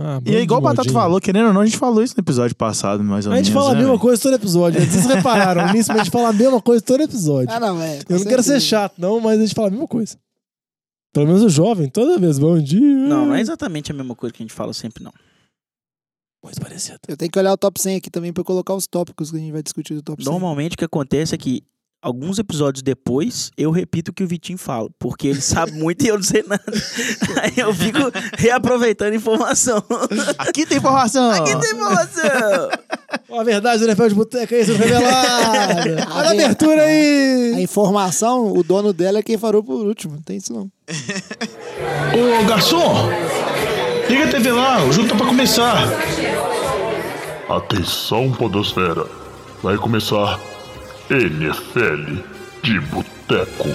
Ah, E é igual o Batata falou, querendo ou não, a gente falou isso no episódio passado, mais ou A gente menos. fala a né, mesma velho? coisa todo episódio. Vocês repararam nisso, mas a gente fala a mesma coisa todo episódio. Ah, não, é. Eu não quero ser chato, não, mas a gente fala a mesma coisa. Pelo menos o jovem, toda vez, bom dia. Não, não é exatamente a mesma coisa que a gente fala sempre, não. Muito parecido. Eu tenho que olhar o top 100 aqui também pra colocar os tópicos que a gente vai discutir do top 100. Normalmente o que acontece é que alguns episódios depois eu repito o que o Vitinho fala, porque ele sabe muito e eu não sei nada. Aí eu fico reaproveitando informação. Aqui tem informação! Aqui tem informação! A verdade do NFL de Boteca é isso, revelada. Olha a abertura A aí. informação, o dono dela é quem farou por último. Não tem isso não. Ô garçom! Liga a TV lá, o jogo tá pra começar. Atenção, Podosfera. Vai começar NFL de Boteco.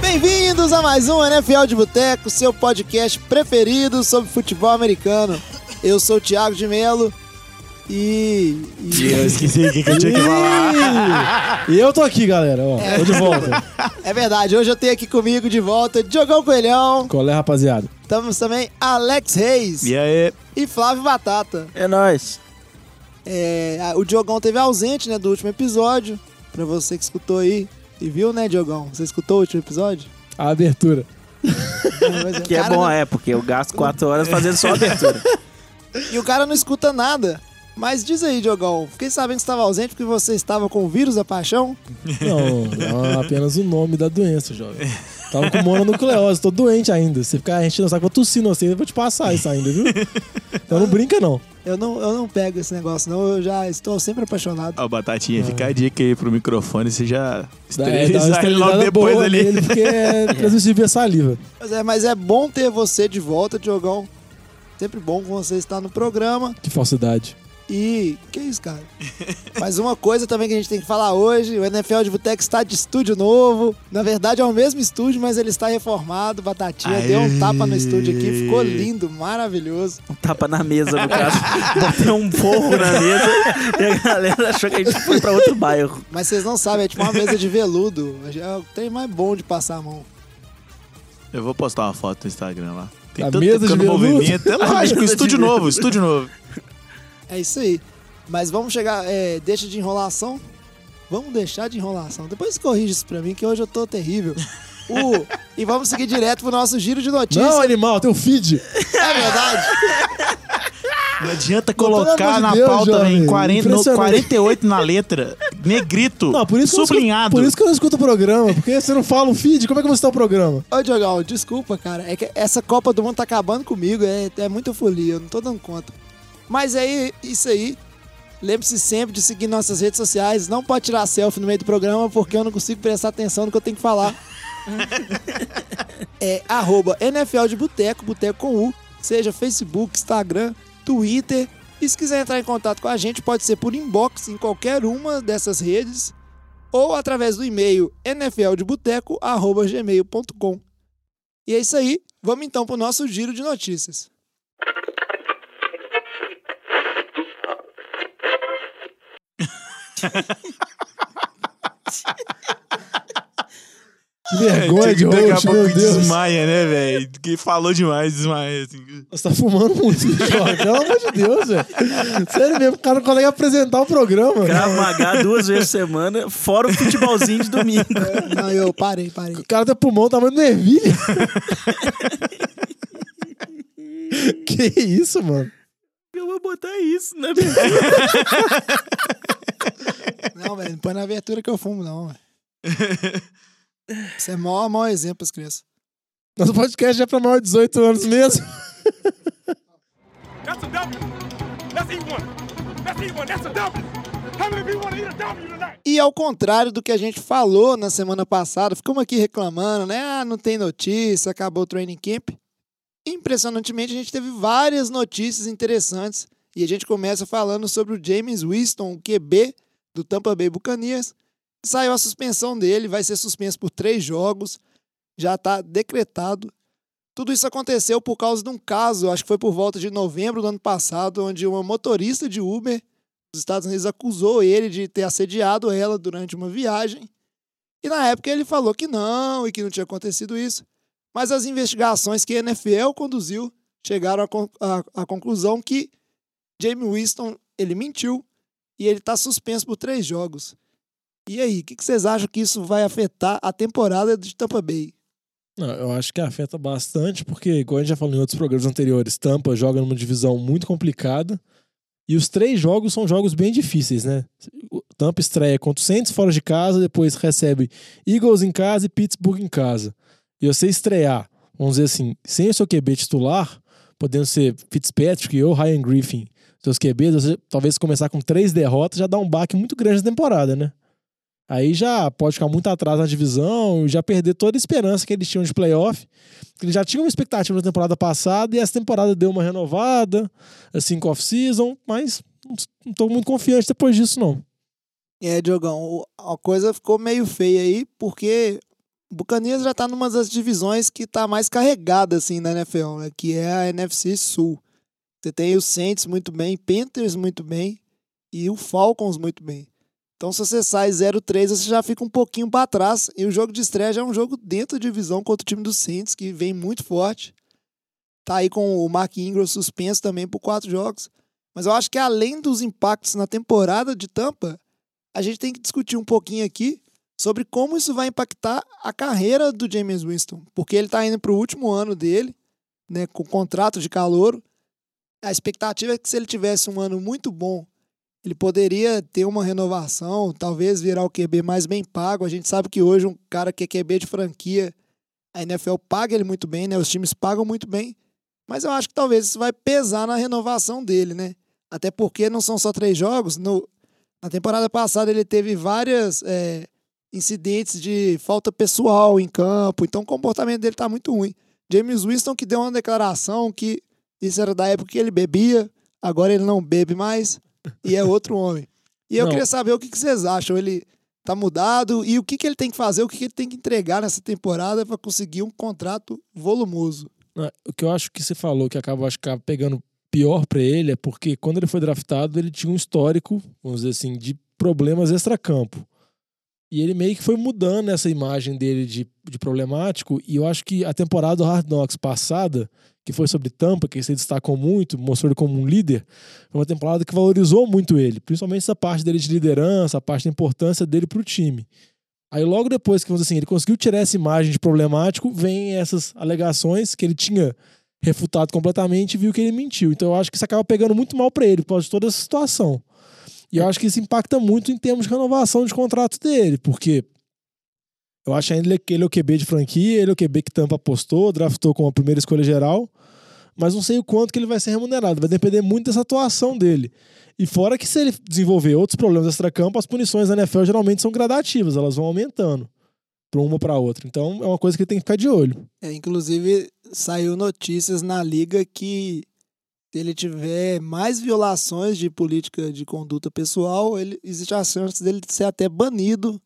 Bem-vindos a mais um NFL de Boteco, seu podcast preferido sobre futebol americano. Eu sou o Thiago de Melo e. e- Eu esqueci o que, que eu tinha que falar. E eu tô aqui, galera. Ó, tô de volta. é verdade, hoje eu tenho aqui comigo de volta Diogão Coelhão. Qual é, rapaziada? Estamos também Alex Reis E aí? e Flávio Batata. É nóis. É, o Diogão teve ausente, né, do último episódio. Pra você que escutou aí. E viu, né, Diogão? Você escutou o último episódio? A abertura. Que é bom, não- é, porque eu gasto quatro horas fazendo só a abertura. E o cara não escuta nada. Mas diz aí, Diogão, fiquei sabendo que você estava ausente porque você estava com o vírus da paixão. Não, é apenas o nome da doença, jovem. Tava com mononucleose, tô doente ainda. Se ficar enchendo o saco, vou tossir você, eu vou te passar isso ainda, viu? Então não brinca, não. Eu não, eu não pego esse negócio, não. Eu já estou sempre apaixonado. Ó, Batatinha, fica a dica aí pro microfone, você já Dá, é, ele logo depois boa ali. nele, porque é transmissível saliva. Mas é, mas é bom ter você de volta, Diogão. Sempre bom com você estar no programa. Que falsidade. E. Que isso, cara? Mas uma coisa também que a gente tem que falar hoje: o NFL de Boteco está de estúdio novo. Na verdade, é o mesmo estúdio, mas ele está reformado. Batatinha Aê. deu um tapa no estúdio aqui, ficou lindo, maravilhoso. Um tapa na mesa, no caso. Botei um forro na mesa e a galera achou que a gente foi pra outro bairro. Mas vocês não sabem, é tipo uma mesa de veludo. É o trem mais bom de passar a mão. Eu vou postar uma foto no Instagram lá. Tem A tanto mesa de veludo? movimento. É lógico, estúdio novo, estúdio novo. É isso aí. Mas vamos chegar. É, deixa de enrolação. Vamos deixar de enrolação. Depois corrige isso pra mim, que hoje eu tô terrível. O- e vamos seguir direto pro nosso giro de notícias. Não, animal, teu feed. É verdade. Não adianta colocar de na Deus, pauta, jovem, velho, 40, no- impressionante. 48 na letra, negrito, Não, por isso, eu sublinhado. escuto, por isso que eu não escuto o programa. Porque você não fala um feed, como é que vou citar o programa? Ô, Diogão, desculpa, cara. É que essa Copa do Mundo tá acabando comigo. É, é muita folia, eu não tô dando conta. Mas é isso aí. Lembre-se sempre de seguir nossas redes sociais. Não pode tirar selfie no meio do programa, porque eu não consigo prestar atenção no que eu tenho que falar. é arroba NFL de Boteco, Boteco com U. Seja Facebook, Instagram, Twitter. E se quiser entrar em contato com a gente, pode ser por inbox em qualquer uma dessas redes ou através do e-mail nfldeboteco.gmail.com. E é isso aí. Vamos então para o nosso giro de notícias. Vergonha de Daqui a pouco desmaia, né, velho? Que falou demais, desmaia. Assim. Você tá fumando muito, Jorge. Pelo amor de Deus, velho. Sério mesmo, o cara não consegue apresentar o programa. Krav Maga duas vezes por semana, fora o futebolzinho de domingo. Não, eu parei, parei. O cara tem pulmão tamanho do ervilha. que isso, mano? Eu vou botar isso, né? Não, velho, não põe na abertura que eu fumo, não, velho. Isso é maior, maior exemplo as crianças. Nosso podcast é pra maior de 18 anos mesmo. That's a W. Let's eat one. Let's eat one. That's a W. How many people want to eat a W tonight? E ao contrário do que a gente falou na semana passada, ficamos aqui reclamando, né? Ah, não tem notícia, acabou o training camp. Impressionantemente, a gente teve várias notícias interessantes. E a gente começa falando sobre o James Winston, o QB do Tampa Bay Buccaneers. Saiu a suspensão dele, vai ser suspenso por três jogos. Já está decretado. Tudo isso aconteceu por causa de um caso, acho que foi por volta de novembro do ano passado, onde uma motorista de Uber dos Estados Unidos acusou ele de ter assediado ela durante uma viagem. E na época ele falou que não e que não tinha acontecido isso. Mas as investigações que a NFL conduziu chegaram à, con- à- à conclusão que Jamie Winston ele mentiu e ele está suspenso por três jogos. E aí, o que, que vocês acham que isso vai afetar a temporada de Tampa Bay? Não, eu acho que afeta bastante, porque, igual a gente já falou em outros programas anteriores, Tampa joga numa divisão muito complicada. E os três jogos são jogos bem difíceis, né? O Tampa estreia contra o Saints fora de casa, depois recebe Eagles em casa e Pittsburgh em casa. E você estrear, vamos dizer assim, sem o seu QB titular, podendo ser Fitzpatrick ou Ryan Griffin, seus QBs, você talvez começar com três derrotas já dá um baque muito grande na temporada, né? Aí já pode ficar muito atrás na divisão, já perder toda a esperança que eles tinham de playoff. Eles já tinham uma expectativa na temporada passada e essa temporada deu uma renovada, assim, com off-season, mas não tô muito confiante depois disso, não. É, Diogão, a coisa ficou meio feia aí, porque o Buccaneers já tá numa das divisões que tá mais carregada, assim, na NFL, né? Que é a NFC Sul. Você tem o Saints muito bem, Panthers muito bem e o Falcons muito bem. Então, se você sai 0-3, você já fica um pouquinho para trás. E o jogo de estreia já é um jogo dentro da divisão contra o time do Saints, que vem muito forte. Tá aí com o Mark Ingram suspenso também por quatro jogos. Mas eu acho que além dos impactos na temporada de Tampa, a gente tem que discutir um pouquinho aqui sobre como isso vai impactar a carreira do James Winston. Porque ele está indo para o último ano dele, né, com contrato de calouro. A expectativa é que se ele tivesse um ano muito bom, ele poderia ter uma renovação, talvez virar o QB mais bem pago. A gente sabe que hoje um cara que é QB de franquia, a NFL paga ele muito bem, né? Os times pagam muito bem. Mas eu acho que talvez isso vai pesar na renovação dele, né? Até porque não são só três jogos. No, na temporada passada ele teve várias é, incidentes de falta pessoal em campo, então o comportamento dele tá muito ruim. James Winston que deu uma declaração que isso era da época que ele bebia, agora ele não bebe mais e é outro homem. E eu Não. queria saber o que, que vocês acham. Ele tá mudado e o que, que ele tem que fazer, o que, que ele tem que entregar nessa temporada para conseguir um contrato volumoso. O que eu acho que você falou que acaba acho que acaba pegando pior pra ele é porque quando ele foi draftado, ele tinha um histórico, vamos dizer assim, de problemas extracampo. E ele meio que foi mudando essa imagem dele de, de problemático. E eu acho que a temporada do Hard Knocks passada, que foi sobre Tampa, que se destacou muito, mostrou ele como um líder, foi uma temporada que valorizou muito ele, principalmente essa parte dele de liderança, a parte da importância dele pro time. Aí logo depois que assim, ele conseguiu tirar essa imagem de problemático, vem essas alegações que ele tinha refutado completamente e viu que ele mentiu. Então eu acho que isso acaba pegando muito mal pra ele por causa de toda essa situação. E eu acho que isso impacta muito em termos de renovação de contrato dele, porque eu acho ainda que ele é o QB de franquia, ele é o QB que Tampa apostou, draftou como a primeira escolha geral, mas não sei o quanto que ele vai ser remunerado, vai depender muito dessa atuação dele. E fora que se ele desenvolver outros problemas extracampo, as punições da NFL geralmente são gradativas, elas vão aumentando para uma para outra. Então é uma coisa que tem que ficar de olho. É, inclusive, saiu notícias na liga que se ele tiver mais violações de política de conduta pessoal, ele, existe a chance dele ser até banido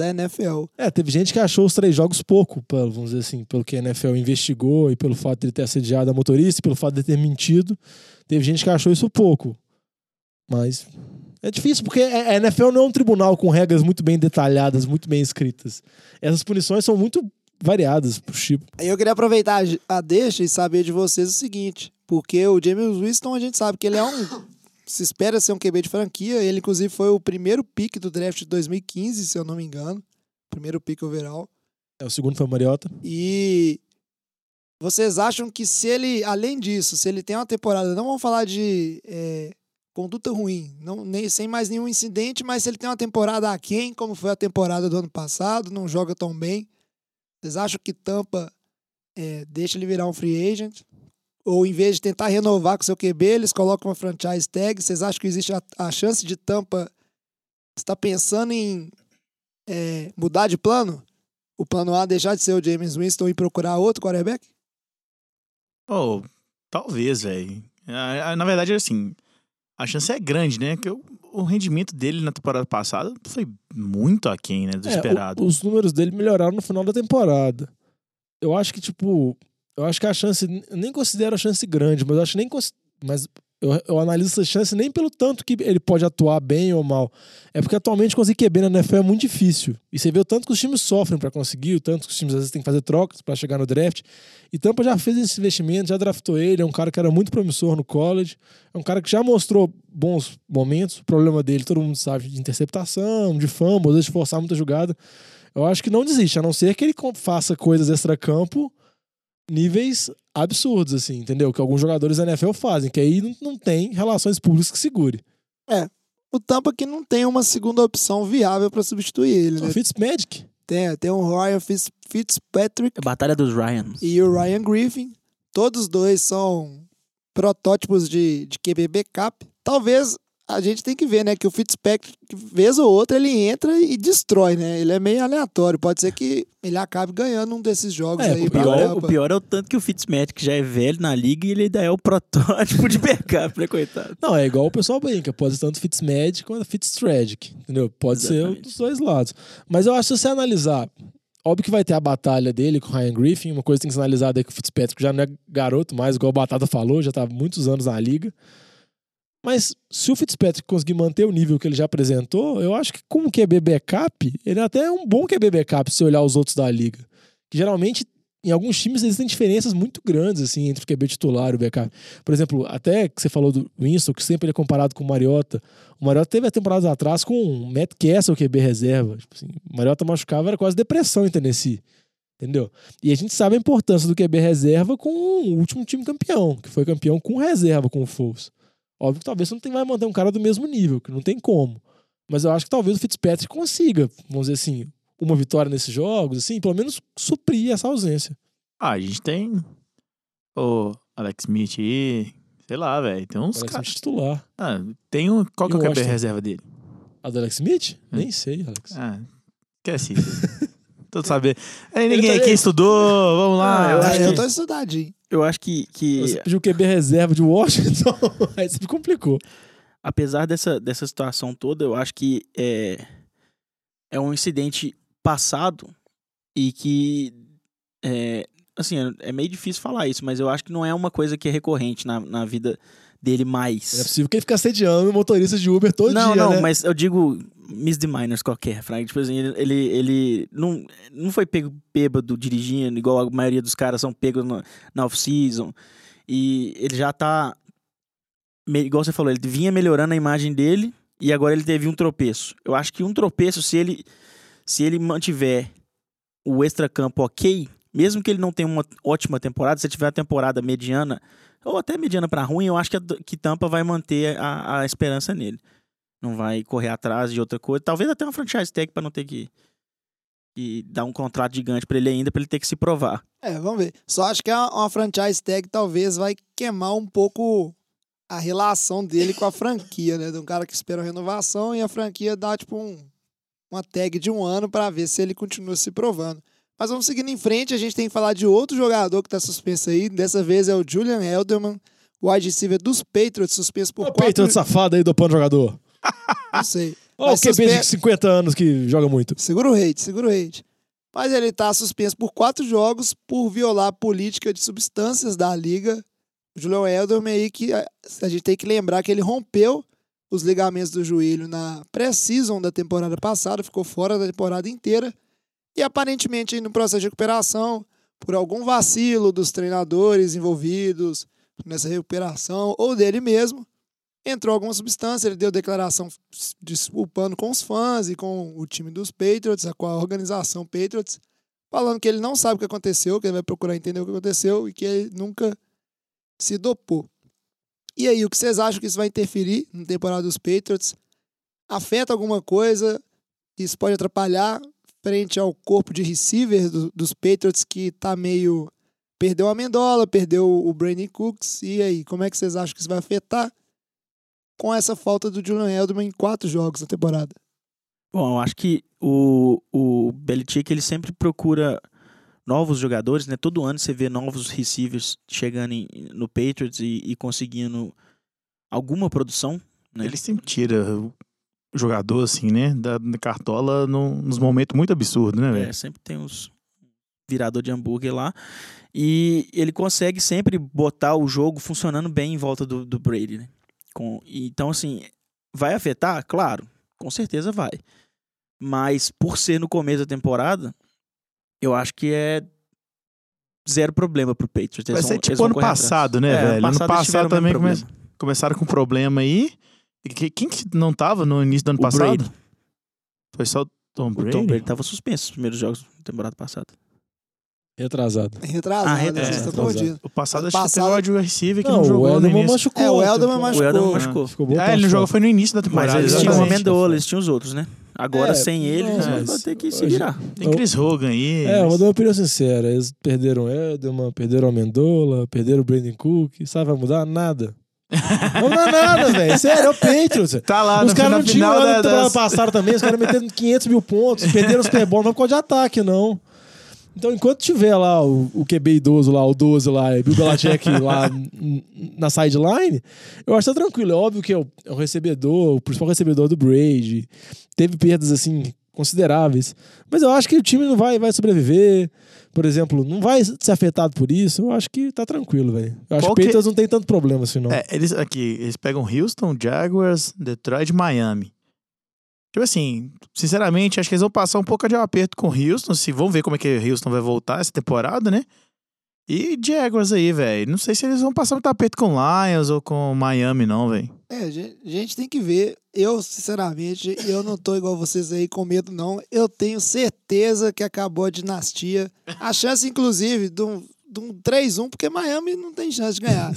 da NFL. É, teve gente que achou os três jogos pouco, pelo- vamos dizer assim, pelo que a NFL investigou e pelo fato de ele ter assediado a motorista e pelo fato de ter mentido. Teve gente que achou isso pouco. Mas é difícil, porque a a NFL não é um tribunal com regras muito bem detalhadas, muito bem escritas. Essas punições são muito variadas pro tipo. Eu queria aproveitar a deixa e saber de vocês o seguinte, porque o James Winston a gente sabe que ele é um se espera ser um QB de franquia, ele inclusive foi o primeiro pick do draft de 2015, se eu não me engano, primeiro pick overall. É, o segundo foi o Mariota. E vocês acham que se ele, além disso, se ele tem uma temporada, não vamos falar de é, conduta ruim, não, nem, sem mais nenhum incidente, mas se ele tem uma temporada aquém, como foi a temporada do ano passado, não joga tão bem, vocês acham que Tampa é, deixa ele virar um free agent? Ou em vez de tentar renovar com seu QB, eles colocam uma franchise tag? Vocês acham que existe a, a chance de Tampa estar pensando em é, mudar de plano? O plano A deixar de ser o James Winston e procurar outro quarterback? Oh, talvez, velho. Ah, ah, Na verdade, assim, a chance é grande, né? Que o, o rendimento dele na temporada passada foi muito aquém, né? Do É, esperado. o- os números dele melhoraram no final da temporada. Eu acho que, tipo, eu acho que a chance, nem considero a chance grande, mas eu acho nem mas eu, eu analiso essa chance nem pelo tanto que ele pode atuar bem ou mal. É porque atualmente conseguir QB na NFL é muito difícil. E você vê o tanto que os times sofrem para conseguir, o tanto que os times às vezes têm que fazer trocas para chegar no draft. E Tampa já fez esse investimento, já draftou ele, é um cara que era muito promissor no college, é um cara que já mostrou bons momentos. O problema dele, todo mundo sabe, de interceptação, de fumble, às vezes de forçar muita jogada. Eu acho que não desiste, a não ser que ele faça coisas extra-campo níveis absurdos, assim, entendeu? Que alguns jogadores da NFL fazem, que aí não, não tem relações públicas que segure. O Tampa que não tem uma segunda opção viável pra substituir ele, O né? Fitzmagic, Tem, tem o Ryan Fitz- Fitzpatrick É Batalha dos Ryans. e o Ryan Griffin. Todos dois são protótipos de, de QB backup. Talvez a gente tem que ver, né? Que o Fitzpatrick, vez ou outra, ele entra e destrói, né? Ele é meio aleatório. Pode ser que ele acabe ganhando um desses jogos É, aí o pior, Tampa. o pior é o tanto que o Fitzmagic já é velho na liga e ele ainda é o protótipo de backup, né, coitado? Não, é igual o pessoal brinca. Pode ser tanto Fitzmagic quanto Fitztragic. Entendeu? Pode ser Exatamente. dos dois lados. Mas eu acho que se você analisar. Óbvio que vai ter a batalha dele com o Ryan Griffin. Uma coisa que tem que ser analisada é que o Fitzpatrick já não é garoto mais, igual o Batata falou, já tá há muitos anos na liga. Mas se o Fitzpatrick conseguir manter o nível que ele já apresentou, eu acho que como QB backup, ele até é um bom QB backup se olhar os outros da liga. Que geralmente, em alguns times, existem diferenças muito grandes assim entre o QB titular e o backup. Por exemplo, até que você falou do Winston, que sempre ele é comparado com o Mariota. O Mariota teve a temporada atrás com o Matt Castle, QB reserva. Tipo assim, o Mariota machucava, era quase depressão em Tennessee. Entendeu? E a gente sabe a importância do QB reserva com o último time campeão, que foi campeão com reserva, com o Foles. Óbvio que talvez você não tem- vai manter um cara do mesmo nível, que não tem como. Mas eu acho que talvez o Fitzpatrick consiga, vamos dizer assim, uma vitória nesses jogos, assim, pelo menos suprir essa ausência. Ah, a gente tem o Alex Smith aí, sei lá, velho. Tem uns caras. Titular. Ah, tem um. Qual que E é Washington? reserva dele? A do Alex Smith? Hum. Nem sei, Alex. Ah, esquece isso. Saber. É, Ele ninguém tá- aqui estudou, vamos lá. Ah, eu acho eu que- tô estudadinho. Eu acho que, que Você pediu o QB reserva de Washington, aí você me complicou. apesar dessa, dessa situação toda, eu acho que é, é um incidente passado e que, é, assim, é- é meio difícil falar isso, mas eu acho que não é uma coisa que é recorrente na, na vida dele Não é mais. possível que ele fique assediando motoristas de Uber todo não, dia, não, né? mas eu digo misdemeanors qualquer, Frank. Tipo assim, ele, ele, ele não, não foi pego bêbado dirigindo, igual a maioria dos caras são pegos na, na off-season. E ele já tá. Igual você falou, ele vinha melhorando a imagem dele e agora ele teve um tropeço. Eu acho que um tropeço, se ele, se ele mantiver o extra-campo ok, mesmo que ele não tenha uma ótima temporada, se ele tiver uma temporada mediana, ou até mediana pra ruim, eu acho que, a, que Tampa vai manter a, a esperança nele. Não vai correr atrás de outra coisa. Talvez até uma franchise tag pra não ter que, que dar um contrato gigante pra ele ainda, pra ele ter que se provar. É, vamos ver. Só acho que a- uma franchise tag talvez vai queimar um pouco a relação dele com a franquia, né? De um cara que espera uma renovação e a franquia dá, tipo, um, uma tag de um ano pra ver se ele continua se provando. Mas vamos seguindo em frente, a gente tem que falar de outro jogador que tá suspenso aí. Dessa vez é o Julian Elderman, wide receiver dos Patriots, suspenso por Ô, quatro... peito safado aí dopando jogador. Não sei. Ó, o QB suspe- de 50 anos que joga muito. Segura o hate, segura o hate. Mas ele tá suspenso por quatro jogos por violar a política de substâncias da liga. O Julian Elderman aí que a, a gente tem que lembrar que ele rompeu os ligamentos do joelho na pré-season da temporada passada, ficou fora da temporada inteira. E aparentemente no processo de recuperação, por algum vacilo dos treinadores envolvidos nessa recuperação ou dele mesmo, entrou alguma substância, ele deu declaração desculpando com os fãs e com o time dos Patriots, com a organização Patriots, falando que ele não sabe o que aconteceu, que ele vai procurar entender o que aconteceu e que ele nunca se dopou. E aí, o que vocês acham que isso vai interferir na temporada dos Patriots? Afeta alguma coisa? Isso pode atrapalhar frente ao corpo de receivers do- dos Patriots que tá meio. Perdeu a Mendola, perdeu o Brandon Cooks. E aí, como é que vocês acham que isso vai afetar com essa falta do Julian Edelman em quatro jogos na temporada? Bom, eu acho que o, o Belichick ele sempre procura novos jogadores, né? Todo ano você vê novos receivers chegando em- no Patriots e, e conseguindo alguma produção. Né? Ele sempre tira jogador, assim, né? Da, da cartola num, nos momentos muito absurdos, né, É, sempre tem uns virador de hambúrguer lá. E ele consegue sempre botar o jogo funcionando bem em volta do, do Brady, né? Com, então, assim, vai afetar? Claro, com certeza vai. Mas por ser no começo da temporada, eu acho que é zero problema pro Patriots. Eles Vai ser tipo ano correr atrás. passado, né, É, ano velho? Ano passado tiveram passado também come- problema. começaram com problema aí. E Quem que não tava no início do ano O passado? Brady. Foi só o Tom O Brady? Tom Brady tava suspenso nos primeiros jogos da temporada passada. Retrasado. Retrasado, Ah, né? retrasado. Estão Retrasado. O passado acho que teve passado- o wide receiver que Não, não, o jogou Edelman início. machucou. É, o Edelman Ficou- machucou. O Edelman Ah. machucou. Ficou boa Ah, parte ele não jogou jogo. foi no início da Mas temporada. eles tinham o. Amendola, eles tinham os outros, né? Agora, É, sem ele, eles mas- vão ter que se virar. Tem Chris Hogan aí. É, eu vou dar uma opinião sincera. Eles perderam o Edelman, perderam o Amendola, perderam o Brandon Cook. Sabe, vai mudar? Nada. Não mudar nada, velho. Sério, é o Patriots. Tá lá os caras não tinham ano da, das... passada também, os caras metendo 500 mil pontos, perderam os Super Bowl, não é por causa de ataque, não. Então, enquanto tiver lá o, o QB idoso lá, o 12 lá, e o Bill Belichick lá na sideline, eu acho que tá tranquilo. É óbvio que é o, é o recebedor, o principal recebedor do Brady. Teve perdas, assim, consideráveis. Mas eu acho que o time não vai, vai sobreviver. Por exemplo, não vai ser afetado por isso. Eu acho que tá tranquilo, velho. Eu acho Qual que o que- Patriots não tem tanto problema assim, não. É, eles aqui, eles pegam Houston, Jaguars, Detroit Miami. Tipo assim, sinceramente, acho que eles vão passar um pouco de um aperto com Houston. Se vão ver como é que Houston vai voltar essa temporada, né? E Jaguars aí, velho. Não sei se eles vão passar muito aperto com Lions ou com Miami, não, velho. É, a gente, tem que ver. Eu, sinceramente, eu não tô igual vocês aí com medo, não. Eu tenho certeza que acabou a dinastia. A chance, inclusive, de um, de um 3-1, porque Miami não tem chance de ganhar.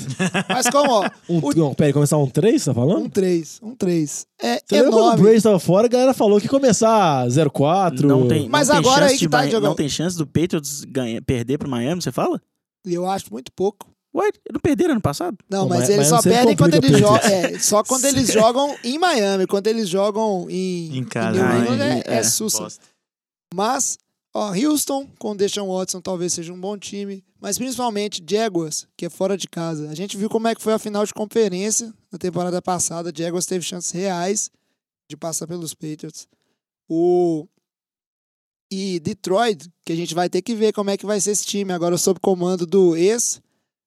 Mas como, ó, Um, o- não, peraí, começar um 3, tá falando? um 3, um 3. É Você lembra quando o enorme. Brady tava fora, a galera falou que ia começar 0-4. Não tem, Mas não tem agora chance aí que de tá, Mi- Diogão. Não tem chance do Patriots ganhar, perder pro Miami, você fala? E eu acho muito pouco. Ué, não perderam ano passado? Não, mas eles Miami só perdem quando eles jogam. É, só quando eles jogam em Miami. Quando eles jogam em, Em New casa. England Ah, é, é, é sussa. Mas, ó, Houston com Deshaun Watson talvez seja um bom time. Mas principalmente Jaguars, que é fora de casa. A gente viu como é que foi a final de conferência na temporada passada. Jaguars teve chances reais de passar pelos Patriots. O e Detroit, que a gente vai ter que ver como é que vai ser esse time agora sob comando do ex,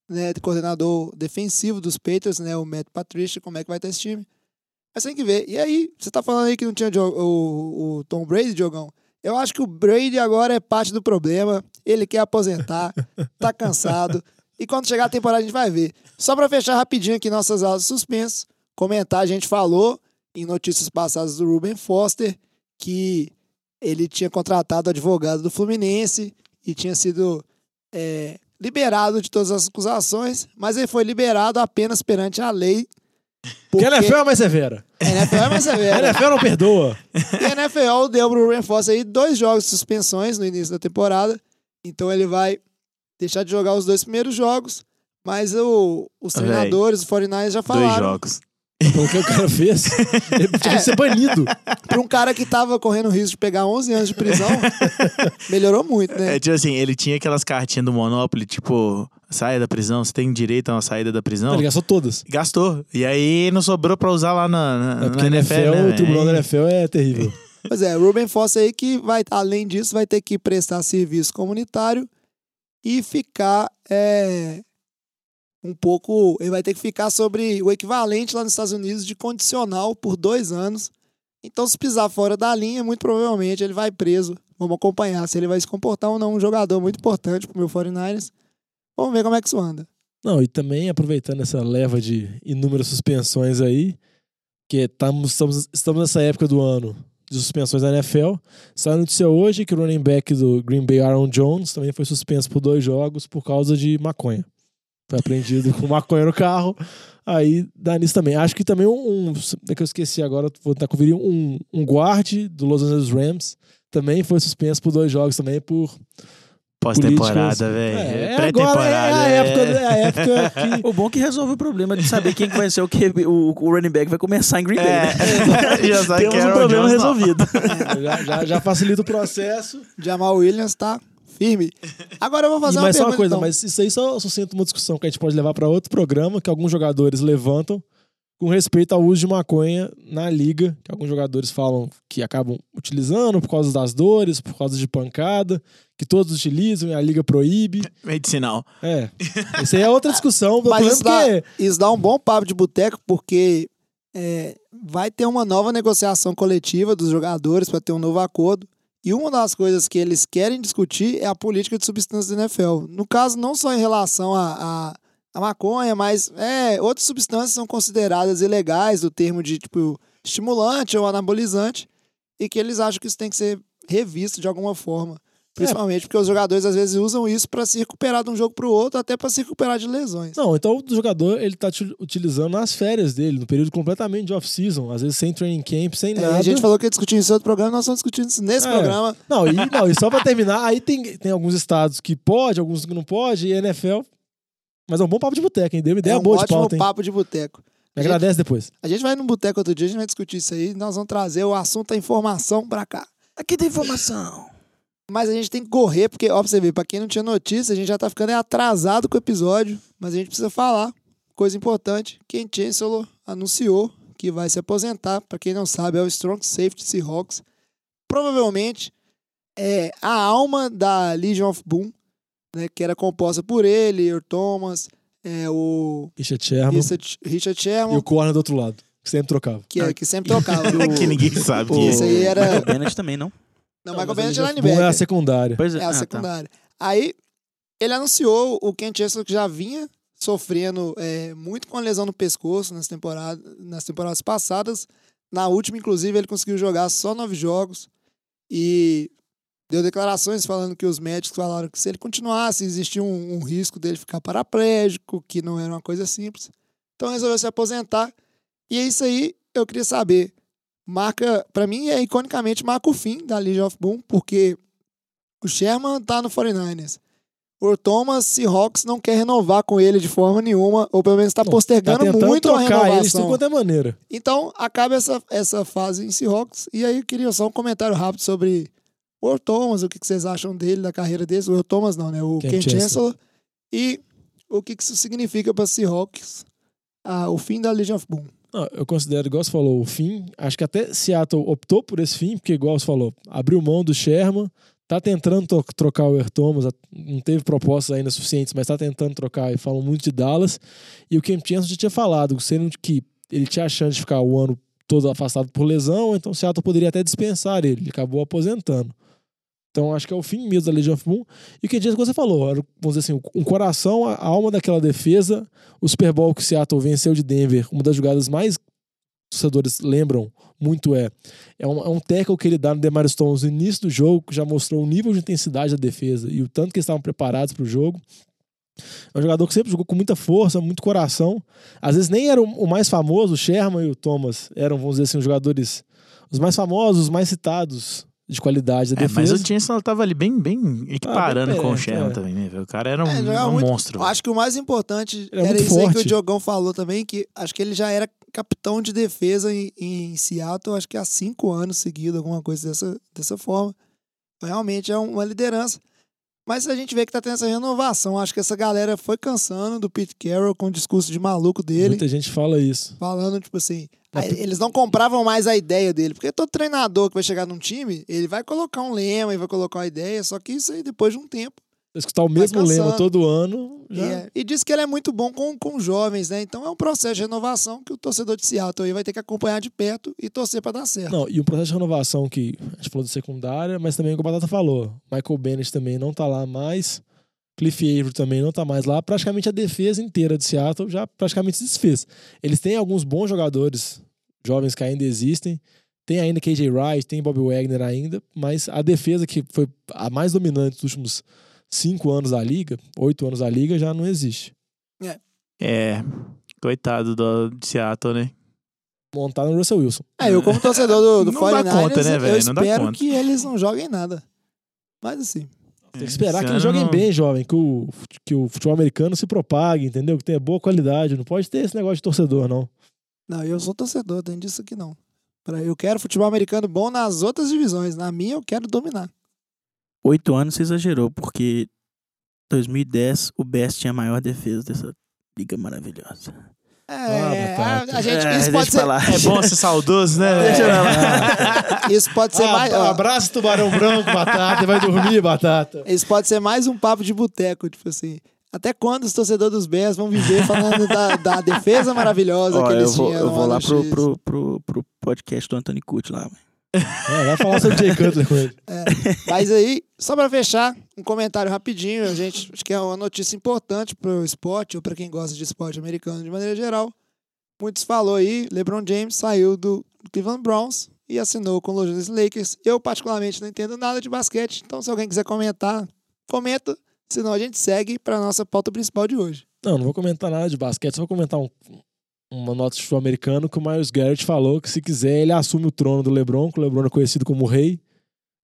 né, do coordenador defensivo dos Patriots, né, o Matt Patricia, como é que vai ter esse time. Mas tem que ver. E aí, você tá falando aí que não tinha o, o, o Tom Brady, Diogão? Eu acho que o Brady agora é parte do problema. Ele quer aposentar, tá cansado. E quando chegar a temporada a gente vai ver. Só pra fechar rapidinho aqui nossas aulas suspensas, comentar, a gente falou em notícias passadas do Ruben Foster que ele tinha contratado o advogado do Fluminense e tinha sido é, liberado de todas as acusações, mas ele foi liberado apenas perante a lei. Porque a Porque NFL é mais severa. a NFL é mais A severa. NFL não perdoa. E a NFL deu pro Ruben Foster aí dois jogos de suspensões no início da temporada. Então ele vai deixar de jogar os dois primeiros jogos. Mas o- os Véi, treinadores, os 49ers já Dois falaram. jogos. Pelo que o cara fez, ele tinha que ser banido. Para um cara que tava correndo risco de pegar 11 anos de prisão, melhorou muito, né? É, tipo assim, ele tinha aquelas cartinhas do Monopoly, tipo, saia da prisão, você tem direito a uma saída da prisão. Ligado? Só todas. Gastou. E aí não sobrou pra usar lá na, na, É porque na NFL, NFL, né, o tribunal velho? da NFL é terrível. Pois é, Ruben Foster aí que vai, além disso, vai ter que prestar serviço comunitário e ficar é, um pouco. Ele vai ter que ficar sobre o equivalente lá nos Estados Unidos de condicional por dois anos. Então, se pisar fora da linha, muito provavelmente ele vai preso. Vamos acompanhar se ele vai se comportar ou não. Um jogador muito importante pro meu 49ers. Vamos ver como é que isso anda. Não, e também aproveitando essa leva de inúmeras suspensões aí, que estamos, estamos, estamos nessa época do ano de suspensões da NFL. Saiu notícia hoje que o running back do Green Bay, Aaron Jones, também foi suspenso por dois jogos por causa de maconha. Foi apreendido com maconha no carro. Aí dá nisso também. Acho que também um. um é que eu esqueci agora, vou tentar conferir. Um, um guarde do Los Angeles Rams também foi suspenso por dois jogos também por Pós-temporada, velho. É, agora Pré-temporada. é a época, é a época que O bom é que resolve o problema de saber quem que vai ser o que o, o running back vai começar em Green Bay. É, né? já Temos um problema Jones resolvido. já, já, já facilita o processo. Jamal Williams tá firme. Agora eu vou fazer E uma mais só pergunta. uma coisa, então. mas isso aí só sustenta uma discussão que a gente pode levar para outro programa, que alguns jogadores levantam, com respeito ao uso de maconha na liga, que alguns jogadores falam que acabam utilizando por causa das dores, por causa de pancada, que todos utilizam e a liga proíbe. Medicinal. É. Isso aí é outra discussão. Mas Mas isso dá, porque isso dá um bom papo de boteco, porque é, vai ter uma nova negociação coletiva dos jogadores para ter um novo acordo. E uma das coisas que eles querem discutir é a política de substâncias da NFL. No caso, não só em relação a, a, a maconha, mas é, outras substâncias são consideradas ilegais do termo de tipo estimulante ou anabolizante e que eles acham que isso tem que ser revisto de alguma forma. Principalmente porque os jogadores às vezes usam isso para se recuperar de um jogo para o outro, até para se recuperar de lesões. Não, então o jogador ele tá util- utilizando nas férias dele, no período completamente de off-season, às vezes sem training camp, sem É, nada. a gente falou que ia discutir isso em outro programa, nós estamos discutindo isso nesse É. programa. Não, e, não, e só pra terminar, aí tem, tem alguns estados que pode, alguns que não pode, e NFL. Mas é um bom papo de boteca, hein? Deu uma ideia é um boa de ótimo pauta, hein? papo de boteco. Me agradece depois. A gente vai no boteco outro dia, a gente vai discutir isso aí, nós vamos trazer o assunto da informação pra cá. Aqui tem informação. Mas a gente tem que correr, porque, ó, pra você ver, pra quem não tinha notícia, a gente já tá ficando atrasado com o episódio, mas a gente precisa falar. Coisa importante, Ken Chancellor anunciou que vai se aposentar. Pra quem não sabe, é o Strong Safety Seahawks. Provavelmente é a alma da Legion of Boom, né, que era composta por ele, Earl Thomas, é, o Richard Sherman Richard, Richard e Sherman, o corner do outro lado, que sempre trocava. que, é- que sempre tocava. que ninguém sabe o- que Isso aí era... Michael Bennett também, não? Não, Não, Michael mas Bennett a é Boom é a linebacker. secundária. Pois é. É a ah, tá. secundária. Aí, ele anunciou o Ken Chancellor que já vinha sofrendo é, muito com a lesão no pescoço nas temporadas, nas temporadas passadas. Na última, inclusive, ele conseguiu jogar só nove jogos e deu declarações falando que os médicos falaram que se ele continuasse, existia um, um risco dele ficar paraplégico, que não era uma coisa simples. Então resolveu se aposentar. E é isso aí, eu queria saber. Marca, para mim, é iconicamente marca o fim da Legion of Boom, porque o Sherman tá no 49ers. O Thomas Seahawks não quer renovar com ele de forma nenhuma, ou pelo menos está postergando tá muito a trocar eles de renovação. é maneira. Então, acaba essa, essa fase em Seahawks. E aí, eu queria só um comentário rápido sobre o Thomas, o que, que vocês acham dele, da carreira dele. O Thomas não, né? O Ken Ken, Chancellor. Chancellor. E o que, que isso significa para Seahawks, ah, o fim da Legion of Boom. Não, eu considero, igual você falou, o fim. Acho que até Seattle optou por esse fim, porque, igual você falou, abriu mão do Sherman, tá tentando trocar o Earl Thomas, não teve propostas ainda suficientes, mas tá tentando trocar e falam muito de Dallas. E o Cam Chancellor já tinha falado, sendo que ele tinha a chance de ficar o ano todo afastado por lesão, então Seattle poderia até dispensar ele. Ele acabou aposentando. Então acho que é o fim mesmo da Legion of Boom. E o que você falou, vamos dizer assim, um coração, a alma daquela defesa. O Super Bowl que o Seattle venceu de Denver, uma das jogadas mais torcedores lembram muito é é um, é um tackle que ele dá no Demar Stones no início do jogo, que já mostrou o nível de intensidade da defesa e o tanto que eles estavam preparados para o jogo. É um jogador que sempre jogou com muita força, muito coração. Às vezes nem era o mais famoso, o Sherman e o Thomas eram, vamos dizer assim, os jogadores os mais famosos, os mais citados de qualidade da É, mas defesa. o Chancellor tava ali bem, bem equiparando Ah, bem com o Sherman é. também, né? O cara era um, É, jogava um muito. monstro. Eu acho que o mais importante é era muito isso aí que forte. o Diogão falou também, que acho que ele já era capitão de defesa em, em Seattle, acho que há cinco anos seguidos, alguma coisa dessa, dessa forma. Realmente é uma liderança. Mas a gente vê que tá tendo essa renovação. Acho que essa galera foi cansando do Pete Carroll com o discurso de maluco dele, Muita gente fala isso. falando, tipo assim. Eles não compravam mais a ideia dele. Porque todo treinador que vai chegar num time, ele vai colocar um lema e vai colocar uma ideia. Só que isso aí, depois de um tempo, Escutar o mesmo lema todo ano. E, Já... é- e diz que ele é muito bom com, com jovens, né? Então é um processo de renovação que o torcedor de Seattle aí vai ter que acompanhar de perto e torcer para dar certo. Não, e o processo de renovação que a gente falou de secundária, mas também o que o Batata falou. Michael Bennett também não tá lá mais. Cliff Avery também não tá mais lá. Praticamente a defesa inteira de Seattle já praticamente se desfez. Eles têm alguns bons jogadores jovens que ainda existem. Tem ainda KJ Wright, tem Bob Wagner ainda, mas a defesa que foi a mais dominante dos últimos cinco anos da liga, oito anos da liga, já não existe. É, coitado do, de Seattle, né? Montar no Russell Wilson. É, eu como torcedor do, do Não dá 49ers, conta, né, eu velho? Dá espero conta. que eles não joguem nada. Mas assim, Tem que esperar Esse que eles joguem não- bem, jovem, que o, que o futebol americano se propague, entendeu? Que tenha boa qualidade. Não pode ter esse negócio de torcedor, não. não, eu sou torcedor, tem disso aqui não. Eu quero futebol americano bom nas outras divisões. Na minha, eu quero dominar. Oito anos você exagerou, porque 2010 o Best tinha a maior defesa dessa liga maravilhosa. É, Ah, a, a gente, É, isso pode ser. É bom ser saudoso, né? Deixa eu isso pode ser Ah, mais, ó, abraça tubarão branco, batata, e vai dormir, batata. isso pode ser mais um papo de boteco, tipo assim. Até quando os torcedores dos Bears vão viver falando da, da defesa maravilhosa que eu eles vou, tinham eu vou lá pro, pro, pro, pro podcast do Anthony Cucci lá. mano. É, vai falar sobre Jay Cutler com ele. Mas aí, só pra fechar, um comentário rapidinho, gente, acho que é uma notícia importante pro esporte, ou pra quem gosta de esporte americano de maneira geral. Muitos falou aí, LeBron James saiu do Cleveland Browns e assinou com o Los Angeles Lakers. Eu, particularmente, não entendo nada de basquete, então se alguém quiser comentar, comenta, senão a gente segue pra nossa pauta principal de hoje. Não, não vou comentar nada de basquete, só vou comentar um- uma nota de futebol americano que o Miles Garrett falou que se quiser ele assume o trono do LeBron, que o LeBron é conhecido como o rei,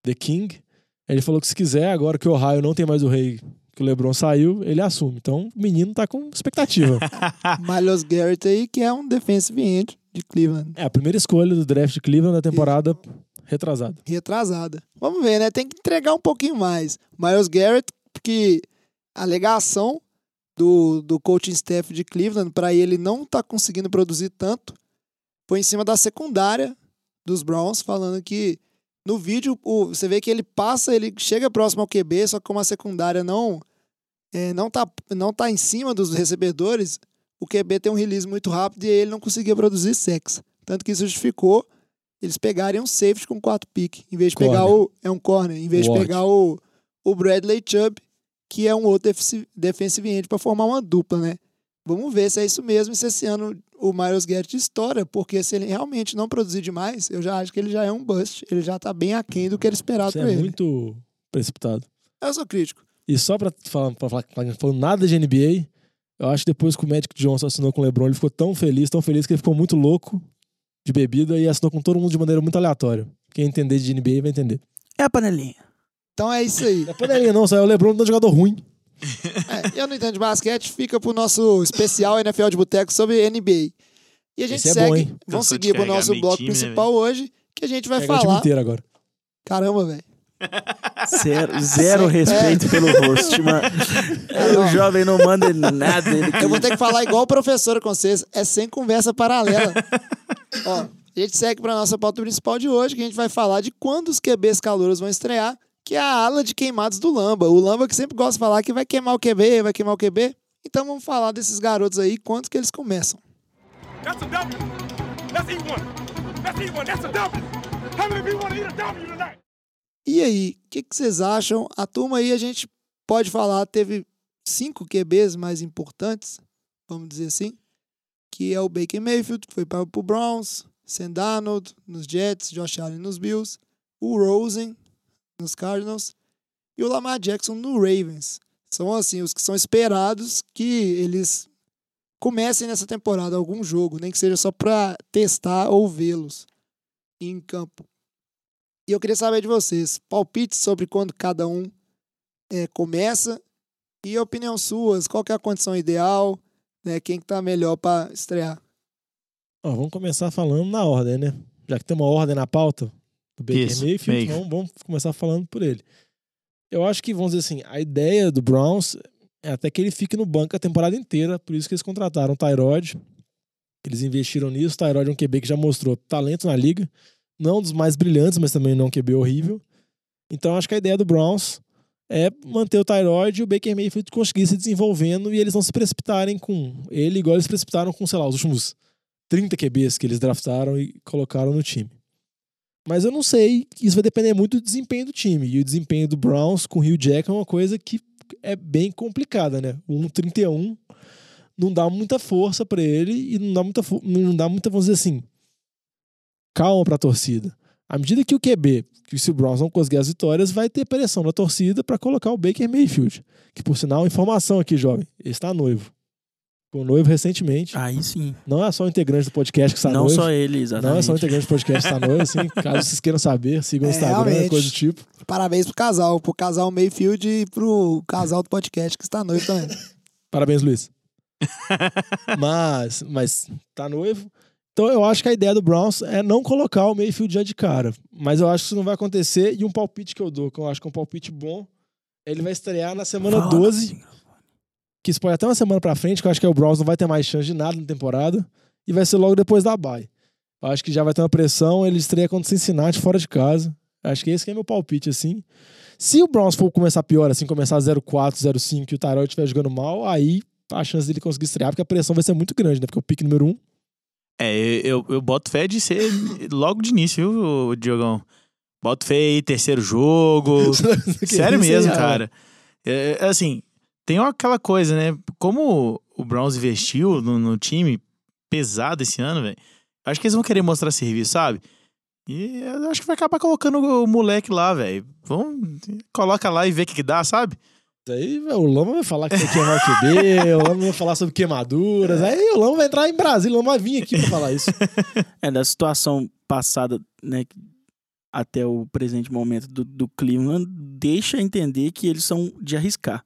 The King. Ele falou que se quiser, agora que o Ohio não tem mais o rei, que o LeBron saiu, ele assume. Então o menino tá com expectativa. Miles Garrett aí, que é um defensive end de Cleveland. é a primeira escolha do draft de Cleveland da temporada retrasada. retrasada. Vamos ver, né? Tem que entregar um pouquinho mais. Miles Garrett, porque a alegação do, do coaching staff de Cleveland para ele não tá conseguindo produzir tanto foi em cima da secundária dos Browns, falando que no vídeo o, você vê que ele passa, ele chega próximo ao QB, só que como a secundária não é, não, tá, não tá em cima dos recebedores, o QB tem um release muito rápido e ele não conseguia produzir sexo. Tanto que isso justificou eles pegarem um safety com quatro pick, em vez de pegar Corner. o. É um corner, em vez de pegar o, o Bradley Chubb, que é um outro defensive- end, para formar uma dupla, né? Vamos ver se é isso mesmo e se esse ano o Miles Garrett estoura, porque se ele realmente não produzir demais, eu já acho que ele já é um bust. Ele já tá bem aquém do que era esperado por é ele. muito precipitado. Eu sou crítico. E só pra falar, pra falar que não falou nada de NBA, eu acho que depois que o Magic Johnson assinou com o LeBron, ele ficou tão feliz, tão feliz que ele ficou muito louco de bebida e assinou com todo mundo de maneira muito aleatória. Quem entender de NBA vai entender. É a panelinha. Então é isso aí. Não é panelinha não, só é o LeBron não é um jogador ruim. É, eu não entendo de basquete, fica pro nosso especial NFL de Boteco sobre NBA. E a gente Esse é segue, bom, hein? vamos seguir pro nosso bloco time, né, principal hoje, que a gente vai Pega o time falar. inteiro agora. Caramba, velho. Zero, zero respeito pelo host, mano. não. O jovem não manda nada. Ele Eu vou ter que falar igual a professora com vocês, é sem conversa paralela. Ó, a gente segue para nossa pauta principal de hoje, que a gente vai falar de quando os QBs calouros vão estrear, que é a ala de queimados do Lamba. O Lamba que sempre gosta de falar que vai queimar o QB, vai queimar o QB. Então vamos falar desses garotos aí, quanto que eles começam. That's a W. Let's eat one. Let's eat one. That's a W. How many people want to eat a W tonight? E aí, o que, que vocês acham? A turma aí, a gente pode falar, teve cinco QBs mais importantes, vamos dizer assim, que é o Baker Mayfield, que foi para o Browns, Sam Darnold nos Jets, Josh Allen nos Bills, o Rosen nos Cardinals e o Lamar Jackson no Ravens. São, assim, os que são esperados que eles comecem nessa temporada algum jogo, nem que seja só para testar ou vê-los em campo. E eu queria saber de vocês, palpites sobre quando cada um é, começa e opinião suas, qual é a condição ideal, né, quem que tá melhor para estrear. Ó, vamos começar falando na ordem, né? Já que tem uma ordem na pauta do Baker Isso, Mayfield, Mayfield. vamos, vamos começar falando por ele. Eu acho que, vamos dizer assim, a ideia do Browns é até que ele fique no banco a temporada inteira, por isso que eles contrataram o Tyrod. Eles investiram nisso. O Tyrod é um QB que já mostrou talento na liga. Não um dos mais brilhantes, mas também não é um QB horrível. Então acho que a ideia do Browns é manter o Tyrod e o Baker Mayfield conseguir se desenvolvendo e eles não se precipitarem com ele, igual eles precipitaram com, sei lá, os últimos 30 QBs que eles draftaram e colocaram no time. Mas eu não sei, isso vai depender muito do desempenho do time. E o desempenho do Browns com o Hugh Jack é uma coisa que é bem complicada, né? O 1,31 não dá muita força pra ele e não dá muita, não dá muita, vamos dizer assim, calma pra torcida. À medida que o QB, que se o Browns não conseguir as vitórias, vai ter pressão da torcida pra colocar o Baker Mayfield. Que, por sinal, informação aqui, jovem, ele está noivo. Ficou noivo recentemente. Aí sim. Não é só o integrante do podcast que está não noivo. só ele, Não exatamente. é só o integrante do podcast que está noivo, assim. Caso vocês queiram saber, sigam o É, Instagram, realmente. coisa do tipo. Parabéns pro casal, pro casal Mayfield e pro casal do podcast que está noivo também. Parabéns, Luiz. mas, mas tá noivo. Então eu acho que a ideia do Browns é não colocar o Mayfield já de cara. Mas eu acho que isso não vai acontecer. E um palpite que eu dou, que eu acho que é um palpite bom, ele vai estrear na semana Fala, 12. Que isso pode até uma semana pra frente, que eu acho que o Browns não vai ter mais chance de nada na temporada, e vai ser logo depois da bye. Eu acho que já vai ter uma pressão, ele estreia contra o Cincinnati fora de casa. Acho que esse que é meu palpite, assim. Se o Browns for começar pior, assim, começar 0-4, 0-5 e o Tyrod estiver jogando mal, aí a chance dele conseguir estrear, porque a pressão vai ser muito grande, né? Porque o pique número um. É, eu, eu boto fé de ser logo de início, viu, Diogão? Boto fé aí, terceiro jogo. Sério Isso aí, mesmo, ah, cara. É, é assim, tem aquela coisa, né? Como o Browns investiu no, no time pesado esse ano, velho. Acho que eles vão querer mostrar serviço, sabe? E eu acho que vai acabar colocando o moleque lá, velho. Vamos, coloca lá e vê o que, que dá, sabe? Aí velho, o Lama vai falar que que queimar o QB, o Lama vai falar sobre queimaduras. Aí o Lama vai entrar em Brasília, o Lama vai vir aqui pra falar isso. É, da situação passada, né, até o presente momento do, do Cleveland, deixa entender que eles são de arriscar.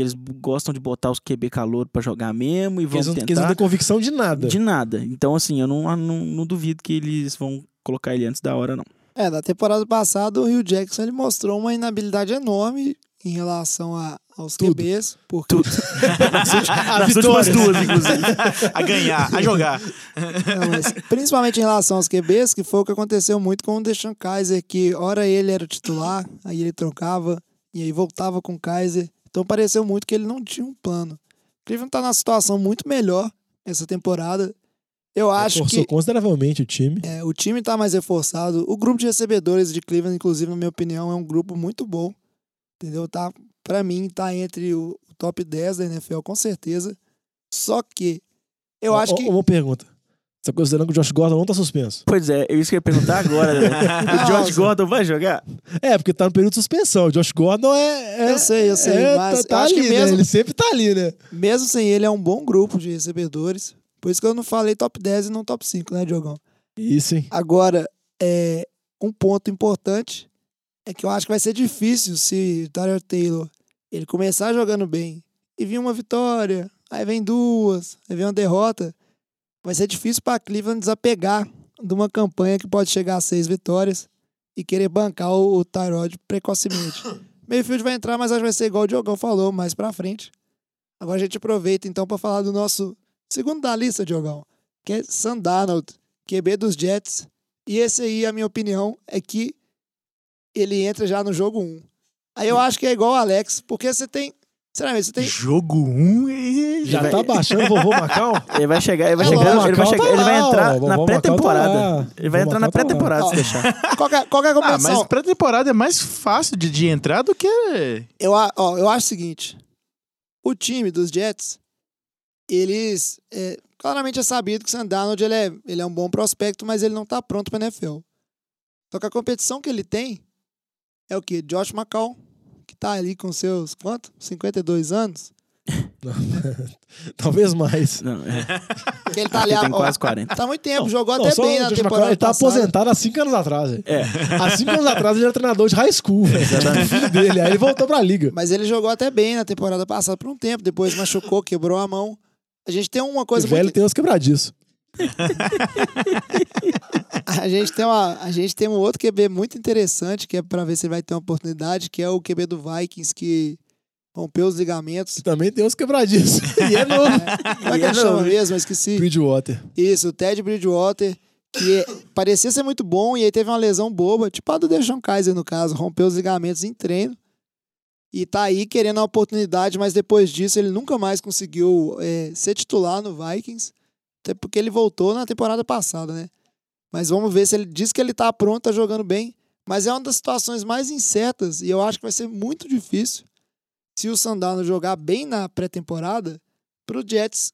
Que eles gostam de botar os QB calor pra jogar mesmo e vão eles não, porque eles tentar. não têm convicção de nada. De nada. Então, assim, eu não, não, não duvido que eles vão colocar ele antes da hora, não. É, na temporada passada o Rio Jackson ele mostrou uma inabilidade enorme em relação a, aos Tudo. QBs. Porque A Nas últimas duas, inclusive. A ganhar, a jogar. Não, mas principalmente em relação aos QBs, que foi o que aconteceu muito com o Deshaun Kaiser, que hora ele era titular, aí ele trocava, e aí voltava com o Kaiser. Então pareceu muito que ele não tinha um plano. O Cleveland tá numa situação muito melhor essa temporada. Eu acho Forçou que consideravelmente o time. é, o time tá mais reforçado. O grupo de recebedores de Cleveland, inclusive, na minha opinião, é um grupo muito bom. Entendeu? Tá, pra mim, tá entre o top 10 da NFL, com certeza. Só que eu acho que. Uma pergunta. Você tá considerando que o Josh Gordon não tá suspenso? Pois é, eu isso que eu ia perguntar agora. Né? O Josh Nossa. Gordon vai jogar? É, porque tá no período de suspensão. O Josh Gordon é. é Eu sei, eu sei, é, mas tá, tá eu acho ali, que né? mesmo- Ele sempre tá ali, né? Mesmo sem ele, é um bom grupo de recebedores. Por isso que eu não falei top 10 e não top 5, né, Diogão? Isso, hein? Agora, é, um ponto importante é que eu acho que vai ser difícil se o Tyler Taylor ele começar jogando bem e vir uma vitória, aí vem duas, aí vem uma derrota. Vai ser difícil para Cleveland desapegar de uma campanha que pode chegar a seis vitórias e querer bancar o, o Tyrod precocemente. Mayfield vai entrar, mas acho que vai ser igual o Diogão falou, mais pra frente. Agora a gente aproveita então para falar do nosso segundo da lista, Diogão, que é Sam Darnold, QB dos Jets. E esse aí, a minha opinião, é que ele entra já no jogo 1. Aí eu acho que é igual o Alex, porque você tem. Sinceramente, você tem. Jogo 1 um, e... Já vai- tá baixando o vovô Macau? Ele vai chegar, ele vai É, chegar, ele vai, chegar, tá ele vai entrar na pré-temporada. Tá lá. Ele vai entrar na tá pré-temporada, se deixar. Qual que é, qual que é a Ah, combinação? mas pré-temporada é mais fácil de, de entrar do que. eu, a- ó, eu acho o seguinte: o time dos Jets, eles. é, claramente é sabido que o Sam Darnold ele é, ele é um bom prospecto, mas ele não tá pronto pra NFL. Só que a competição que ele tem é o quê? Josh McCall, que tá ali com seus, quanto? 52 anos. Talvez mais. Não, é. Ele tá ali tem ó, quase 40. Tá muito tempo, Não, jogou não, até só bem na temporada Ele tá passada. aposentado há cinco anos atrás. É. Há cinco anos atrás ele era treinador de high school. velho. O filho dele. Aí ele voltou pra liga. Mas ele jogou até bem na temporada passada por um tempo, depois machucou, quebrou a mão. A gente tem uma coisa o velho muito... tem os quebradiços. A gente tem uma, a gente tem um outro QB muito interessante, que é pra ver se ele vai ter uma oportunidade, que é o QB do Vikings que rompeu os ligamentos. Também tem os quebradiços. E é novo. Como é que ele chama mesmo? Eu esqueci. Bridgewater. Isso, o Ted Bridgewater, que é- parecia ser muito bom e aí teve uma lesão boba, tipo a do Deshaun Kaiser no caso, rompeu os ligamentos em treino. E tá aí querendo a oportunidade, mas depois disso ele nunca mais conseguiu é, ser titular no Vikings. Até porque ele voltou na temporada passada, né? Mas vamos ver se ele diz que ele tá pronto, tá jogando bem. Mas é uma das situações mais incertas e eu acho que vai ser muito difícil se o Sandano jogar bem na pré-temporada pro Jets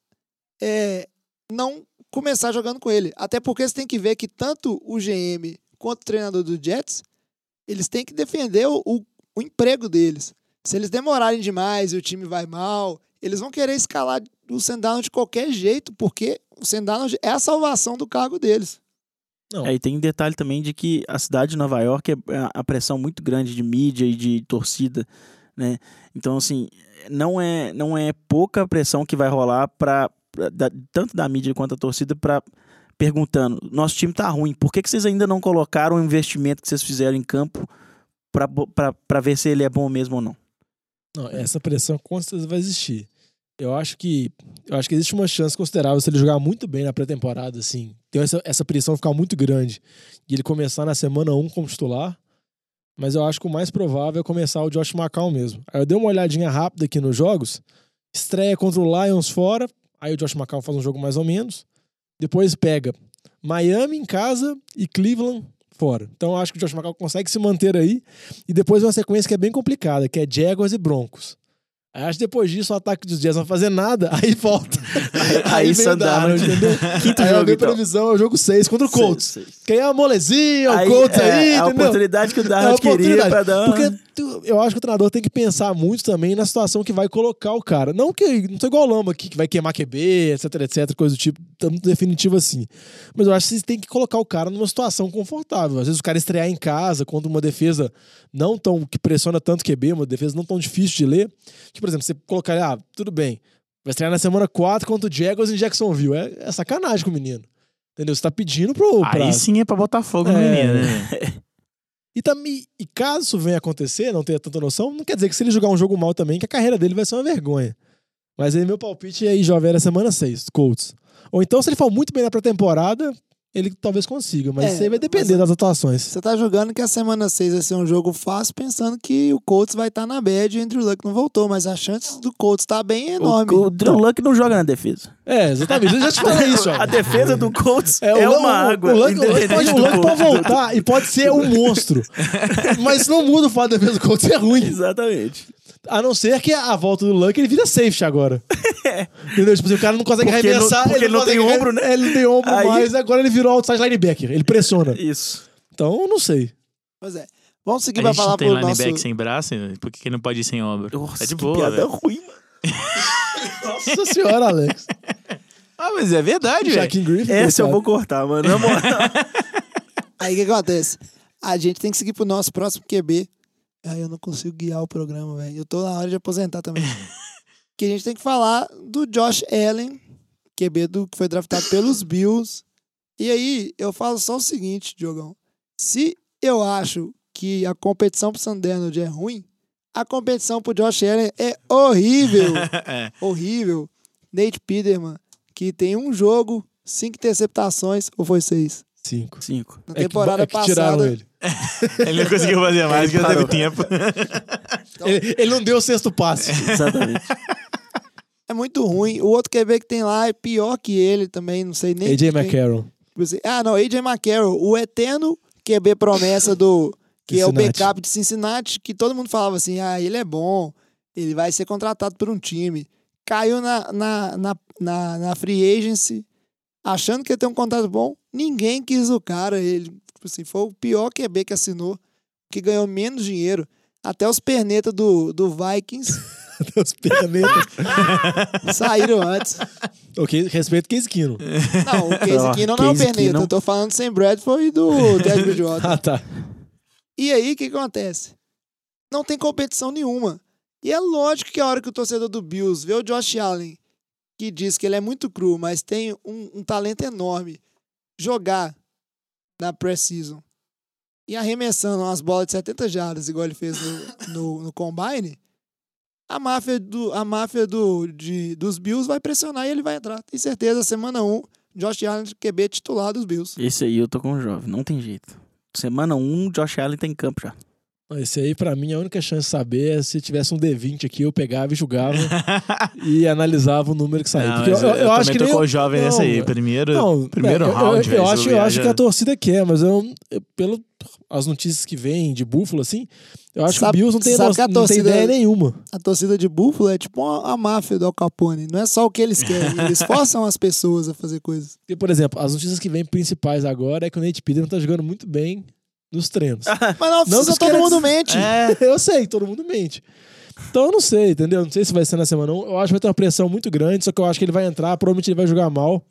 é, não começar jogando com ele. Até porque você tem que ver que tanto o GM quanto o treinador do Jets, eles têm que defender o, o, o emprego deles. Se eles demorarem demais e o time vai mal, eles vão querer escalar o Sandano de qualquer jeito, porque o Sandano é a salvação do cargo deles. Aí tem um detalhe também de que a cidade de Nova York é a pressão muito grande de mídia e de torcida, né? Então, assim, não é, não é pouca pressão que vai rolar para tanto da mídia quanto da torcida para perguntando: nosso time tá ruim, por que, que vocês ainda não colocaram o investimento que vocês fizeram em campo para ver se ele é bom mesmo ou não? Não, essa pressão certeza vai existir. Eu acho que eu acho que existe uma chance considerável se ele jogar muito bem na pré-temporada, assim. Tem essa, essa pressão ficar muito grande e ele começar na semana 1 como titular. Mas eu acho que o mais provável é começar o Josh McCown mesmo. Aí eu dei uma olhadinha rápida aqui nos jogos. Estreia contra o Lions fora. Aí o Josh McCown faz um jogo mais ou menos. Depois pega Miami em casa e Cleveland fora. Então eu acho que o Josh McCown consegue se manter aí. E depois uma sequência que é bem complicada, que é Jaguars e Broncos. Aí acho que depois disso o ataque dos Jazz não vai fazer nada, aí volta. Aí dá, Darnold, né? entendeu? Quinto aí a jogo, minha então. previsão é o jogo 6 contra o Colts. Seis, seis. Quem é a molezinha, o Aí, Colts é, aí, é a entendeu? oportunidade que o É a Darnold queria oportunidade. pra dar. Porque eu acho que o treinador tem que pensar muito também na situação que vai colocar o cara. Não que não sou igual o Lamba aqui, que vai queimar QB, etc, etc, coisa do tipo, tanto definitivo assim. Mas eu acho que você tem que colocar o cara numa situação confortável. Às vezes o cara estrear em casa contra uma defesa não tão que pressiona tanto QB, uma defesa não tão difícil de ler. Que, por exemplo, você colocar, ah, tudo bem, vai estrear na semana 4 contra o Jaguars em Jacksonville. É, é sacanagem com o menino. Entendeu? Você tá pedindo pro. pra- Aí sim é pra botar fogo no É. menino, né? e, também, e caso isso venha acontecer, não tenha tanta noção, não quer dizer que se ele jogar um jogo mal também, que a carreira dele vai ser uma vergonha. Mas aí meu palpite é aí, Jovem, era semana 6, Colts. Ou então, se ele for muito bem na pré-temporada, ele talvez consiga, mas É, isso aí vai depender das atuações. Você tá jogando que a semana 6 vai ser um jogo fácil, pensando que o Colts vai estar na bad e o Andrew Luck não voltou, mas a chance do Colts estar bem é enorme. O, o Drew Luck não joga na defesa. É, exatamente. Eu já te falei isso, ó. A defesa do Colts é, o Luck- uma água. O Luck, o Luck pode, o Luck voltar e pode ser um monstro. mas isso não muda o fato da defesa do Colts ser ruim. Exatamente. A não ser que a volta do Luck ele vira safety agora. Entendeu? Tipo assim, o cara não consegue Porque arremessar. não- porque ele não consegue tem ombro, né? É, ele não tem ombro Aí- mais, agora ele virou outside linebacker. Ele pressiona. Isso. Então, eu não sei. Pois é. Vamos seguir A pra gente não falar tem pro linebacker nosso... sem braço, por que que não pode ir sem ombro? Nossa, é de que boa, piada velho. ruim, mano. Nossa senhora, Alex. Ah, mas é verdade, velho. Essa eu vou cortar, mano. Na moral. Aí o que acontece? A gente tem que seguir pro nosso próximo QB. Aí eu não consigo guiar o programa, velho. Eu tô na hora de aposentar também. que a gente tem que falar do Josh Allen, QB do, que foi draftado pelos Bills. E aí, eu falo só o seguinte, Diogão. Se eu acho que a competição pro Sam Darnold é ruim, a competição pro Josh Allen é horrível. É. horrível. Nate Peterman, que tem um jogo, cinco interceptações, ou foi seis? Cinco. Cinco. Na É que, temporada é que tiraram passada. ele. Ele não conseguiu fazer mais, Ele porque não teve tempo. ele. ele não deu o sexto passe. Exatamente. É muito ruim. O outro QB que tem lá é pior que ele também, não sei nem. AJ quem- McCarron. Ah, não, AJ McCarroll, o eterno QB promessa do. Que é o Cincinnati. backup de Cincinnati, que todo mundo falava assim: ah, ele é bom, ele vai ser contratado por um time. Caiu na, na, na, na, na free agency, achando que ia ter um contrato bom, ninguém quis o cara. Ele, tipo assim, foi o pior QB que assinou, que ganhou menos dinheiro. Até os pernetas do, do Vikings Deus pernetas. saíram antes. ok, respeito Case Kino. Não, o Case Ó, Keenum não é o perneta. Keenum. Eu tô falando sem Bradford e do Ted Bridgewater. Ah, tá. E aí, o que acontece? Não tem competição nenhuma. E é lógico que a hora que o torcedor do Bills vê o Josh Allen, que diz que ele é muito cru, mas tem um, um talento enorme, jogar na pré-season e arremessando umas bolas de 70 jardas, igual ele fez no, no, no Combine, a máfia, do, a máfia do, de, dos Bills vai pressionar e ele vai entrar. Tem certeza, semana 1, Josh Allen QB titular dos Bills. Esse aí eu tô com o jovem. Não tem jeito. Semana 1, um, Josh Allen tem campo já. Esse aí, pra mim, a única chance de saber é se tivesse um D20 aqui, eu pegava e julgava e analisava o número que saía. Não, Porque mas eu, eu acho também que nem eu- o jovem não, nessa aí. Primeiro, Não, primeiro é, eu- round, eu, eu, acho, eu acho que a torcida quer, mas eu, eu- pelo as notícias que vêm de Búfalo, assim, eu acho Sabe- que o Bills não tem, sabe no- que a não tem torcida- ideia nenhuma. a torcida de Buffalo é tipo uma, a máfia do Al Capone. Não é só o que eles querem, eles forçam as pessoas a fazer coisas. Porque, por exemplo, as notícias que vêm principais agora é que o Nate Peterman tá jogando muito bem nos treinos. Mas não precisa dos todo mundo mente. É, eu sei, todo mundo mente. Então eu não sei, entendeu? Não sei se vai ser na semana 1. Eu acho que vai ter uma pressão muito grande, só que eu acho que ele vai entrar, provavelmente ele vai jogar mal,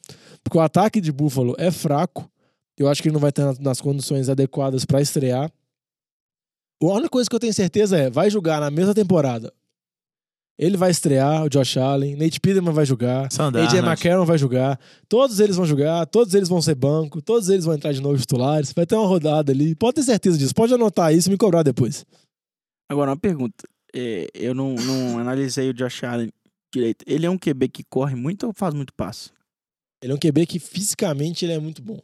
porque o ataque de Buffalo é fraco. Eu acho que ele não vai ter nas- condições adequadas pra estrear. A única coisa que eu tenho certeza é, vai jogar na mesma temporada. Ele vai estrear, o Josh Allen, Nate Peterman vai jogar, Sam AJ. McCarron vai jogar, todos eles vão jogar, todos eles vão ser banco, todos eles vão entrar de novo titulares, vai ter uma rodada ali. Pode ter certeza disso, pode anotar isso e me cobrar depois. Agora, uma pergunta. É, eu não, não analisei o Josh Allen direito. Ele é um QB que corre muito ou faz muito passe? Ele é um QB que fisicamente ele é muito bom.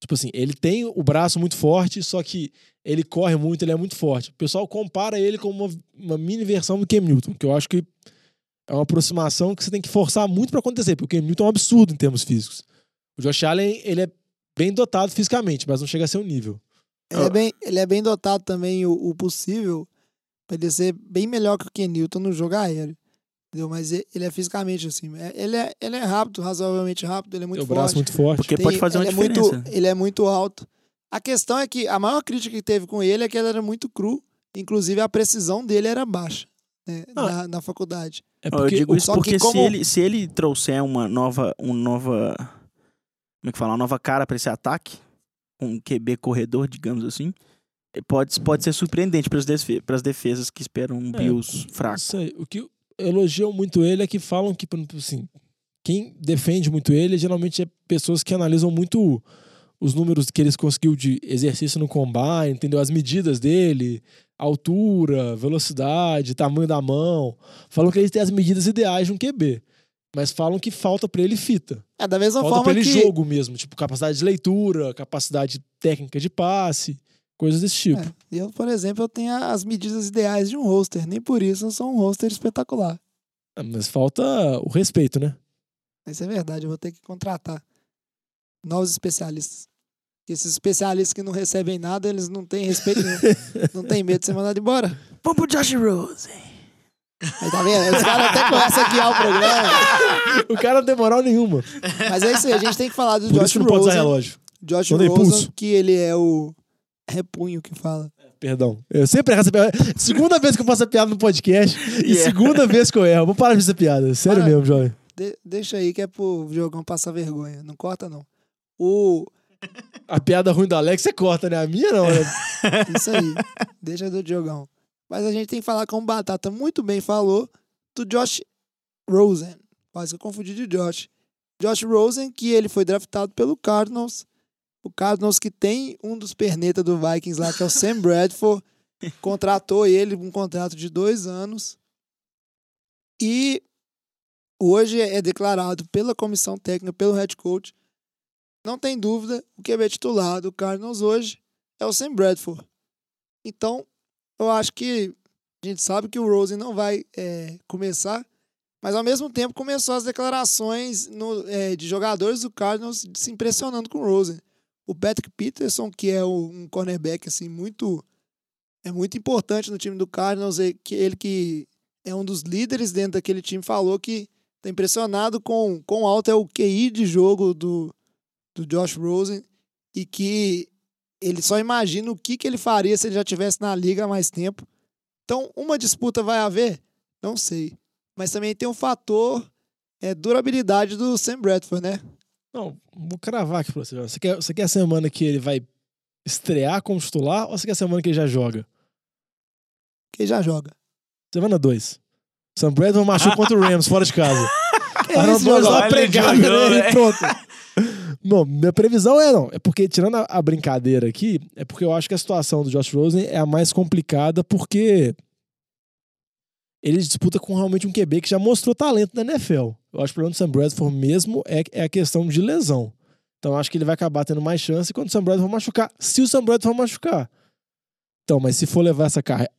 Tipo assim, ele tem o braço muito forte, só que ele corre muito, ele é muito forte. O pessoal compara ele com uma, uma mini versão do Cam Newton, que eu acho que é uma aproximação que você tem que forçar muito pra acontecer, porque o Cam Newton é um absurdo em termos físicos. O Josh Allen, ele é bem dotado fisicamente, mas não chega a ser um nível. Ele é bem, ele é bem dotado também, o, o possível, pra ele ser bem melhor que o Ken Newton no jogo aéreo. Entendeu? Mas ele é fisicamente assim. é- Ele é, ele é rápido, razoavelmente rápido, ele é muito Tem o forte. braço muito forte. Porque Tem- pode fazer uma ele é diferença. muito, ele é muito alto. A questão é que a maior crítica que teve com ele é que ele era muito cru. Inclusive, a precisão dele era baixa né, Ah. na, na faculdade. É porque eu digo isso só que porque se, como- ele, se ele trouxer uma nova, uma nova. Como é que fala? Uma nova cara pra esse ataque, um QB corredor, digamos assim, pode, pode ser surpreendente para as defesas que esperam um É, Bills fraco. sei. O que elogiam muito ele é que falam que, assim, quem defende muito ele geralmente é pessoas que analisam muito os números que eles conseguiu de exercício no combine, entendeu? As medidas dele, altura, velocidade, tamanho da mão. Falam que ele tem as medidas ideais de um QB. Mas falam que falta pra ele fita. É da mesma Falta forma pra ele que jogo mesmo, tipo capacidade de leitura, capacidade técnica de passe, coisas desse tipo. É, eu, por exemplo, eu tenho as medidas ideais de um roster. Nem por isso eu sou um roster espetacular. Ah, Mas falta o respeito, né? Isso é verdade, eu vou ter que contratar novos especialistas. Porque esses especialistas que não recebem nada, eles não têm respeito nenhum. não tem medo de ser mandado embora. Vamos pro Josh Rose. Aí tá vendo? Os caras até começam a guiar o programa. O cara não tem moral nenhuma. Mas é isso aí, a gente tem que falar do Por Josh isso não pode usar Rosen. relógio. Josh Rosen, pulso. que ele é o repunho que fala. Perdão. Eu sempre erro essa piada. Segunda vez que eu faço essa piada no podcast e Yeah. segunda vez que eu erro. Vou parar de fazer piada. Sério Para. mesmo, jovem. De- deixa aí que é pro Diogão passar vergonha. Não corta, não. O... A piada ruim do Alex você corta, né? A minha não, né? Isso aí. deixa do Diogão. Mas a gente tem que falar, como o Batata muito bem falou, do Josh Rosen. Quase que eu confundi de Josh. Josh Rosen, que ele foi draftado pelo Cardinals. O Cardinals que tem um dos perneta do Vikings lá, que é o Sam Bradford. contratou ele um contrato de dois anos. E hoje é declarado pela comissão técnica, pelo head coach. Não tem dúvida, o QB titular do Cardinals hoje é o Sam Bradford. Então, eu acho que a gente sabe que o Rosen não vai é, começar, mas ao mesmo tempo começou as declarações no- é, de jogadores do Cardinals se impressionando com o Rosen. O Patrick Peterson, que é um cornerback assim muito é muito importante no time do Cardinals, que ele que é um dos líderes dentro daquele time falou que tá impressionado com quão alto é o QI de jogo do, do Josh Rosen e que ele só imagina o que, que ele faria se ele já tivesse na liga há mais tempo. Então, uma disputa vai haver? Não sei. Mas também tem um fator é, durabilidade do Sam Bradford, né? Não, vou cravar aqui pra você. Você quer, você quer a semana que ele vai estrear como titular ou você quer a semana que ele já joga? Que já joga. Semana 2. Sam Bradford machuca contra o Rams, fora de casa. Que Aaron isso, Donald pregada Diogão, nele né? e pronto. Não, minha previsão é não. É porque, tirando a, a brincadeira aqui, é porque eu acho que a situação do Josh Rosen é a mais complicada porque ele disputa com realmente um QB que já mostrou talento na NFL. Eu acho que o problema do Sam Bradford mesmo é, é a questão de lesão. Então acho que ele vai acabar tendo mais chance quando o Sam Bradford machucar. Se o Sam Bradford machucar. Então, mas se for levar essa carreira,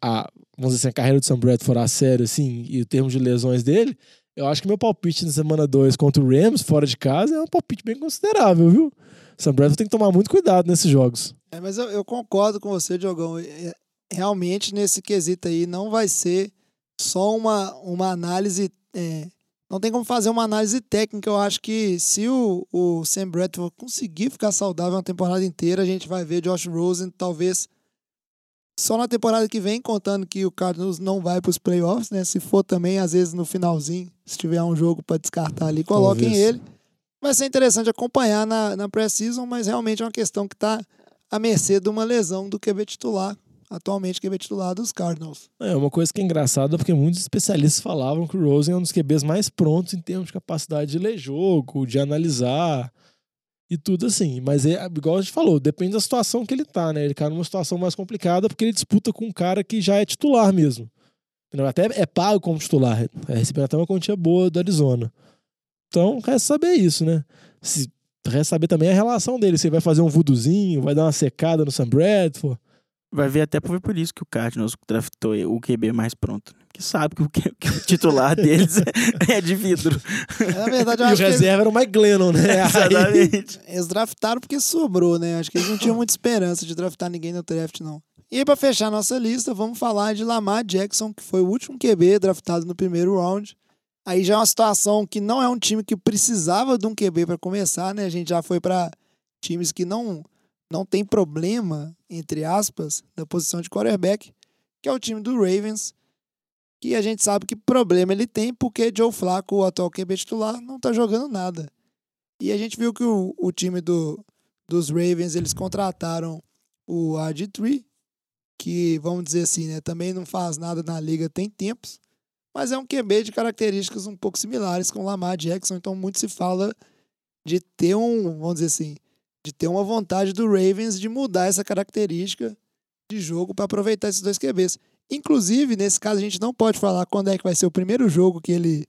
vamos dizer assim, a carreira do Sam Bradford a sério, assim, e o termo de lesões dele, eu acho que meu palpite na semana 2 contra o Rams, fora de casa, é um palpite bem considerável, viu? O Sam Bradford tem que tomar muito cuidado nesses jogos. É, mas eu, eu concordo com você, Diogão. É, Realmente, nesse quesito aí, não vai ser só uma, uma análise. é, não tem como fazer uma análise técnica. Eu acho que se o, o Sam Bradford conseguir ficar saudável uma temporada inteira, a gente vai ver Josh Rosen talvez só na temporada que vem, contando que o Cardinals não vai para os playoffs, né? Se for também, às vezes no finalzinho, se tiver um jogo para descartar ali, coloquem Talvez. ele. Vai ser interessante acompanhar na, na pré-season, mas realmente é uma questão que está à mercê de uma lesão do QB titular, atualmente QB titular dos Cardinals. É uma coisa que é engraçada, porque muitos especialistas falavam que o Rosen é um dos QBs mais prontos em termos de capacidade de ler jogo, de analisar e tudo assim. Mas é igual a gente falou, depende da situação que ele tá, né? Ele tá numa situação mais complicada porque ele disputa com um cara que já é titular mesmo. Até é pago como titular. É recebendo até uma quantia boa do Arizona. Então, resta saber isso, né? Se, resta saber também a relação dele. Se ele vai fazer um vuduzinho, vai dar uma secada no Sam Bradford. Vai ver até por, por isso que o Cardinals draftou o QB mais pronto. Porque sabe que o, que- que o titular deles é de vidro. Na verdade, eu E o que reserva era o Mike Glennon, né? Aí- Exatamente. eles draftaram porque sobrou, né? Acho que eles não tinham muita esperança de draftar ninguém no draft, não. E aí, pra fechar a nossa lista, vamos falar de Lamar Jackson, que foi o último QB draftado no primeiro round. Aí já é uma situação que não é um time que precisava de um QB para começar, né? A gente já foi para times que não não tem problema, entre aspas, da posição de quarterback, que é o time do Ravens, que a gente sabe que problema ele tem porque Joe Flacco, o atual QB titular, não tá jogando nada. E a gente viu que o, o time do, dos Ravens, eles contrataram o RG3, que, vamos dizer assim, né, também não faz nada na liga tem tempos, mas é um QB de características um pouco similares com o Lamar Jackson, então muito se fala de ter um, vamos dizer assim, de ter uma vontade do Ravens de mudar essa característica de jogo para aproveitar esses dois QBs. Inclusive, nesse caso, a gente não pode falar quando é que vai ser o primeiro jogo que ele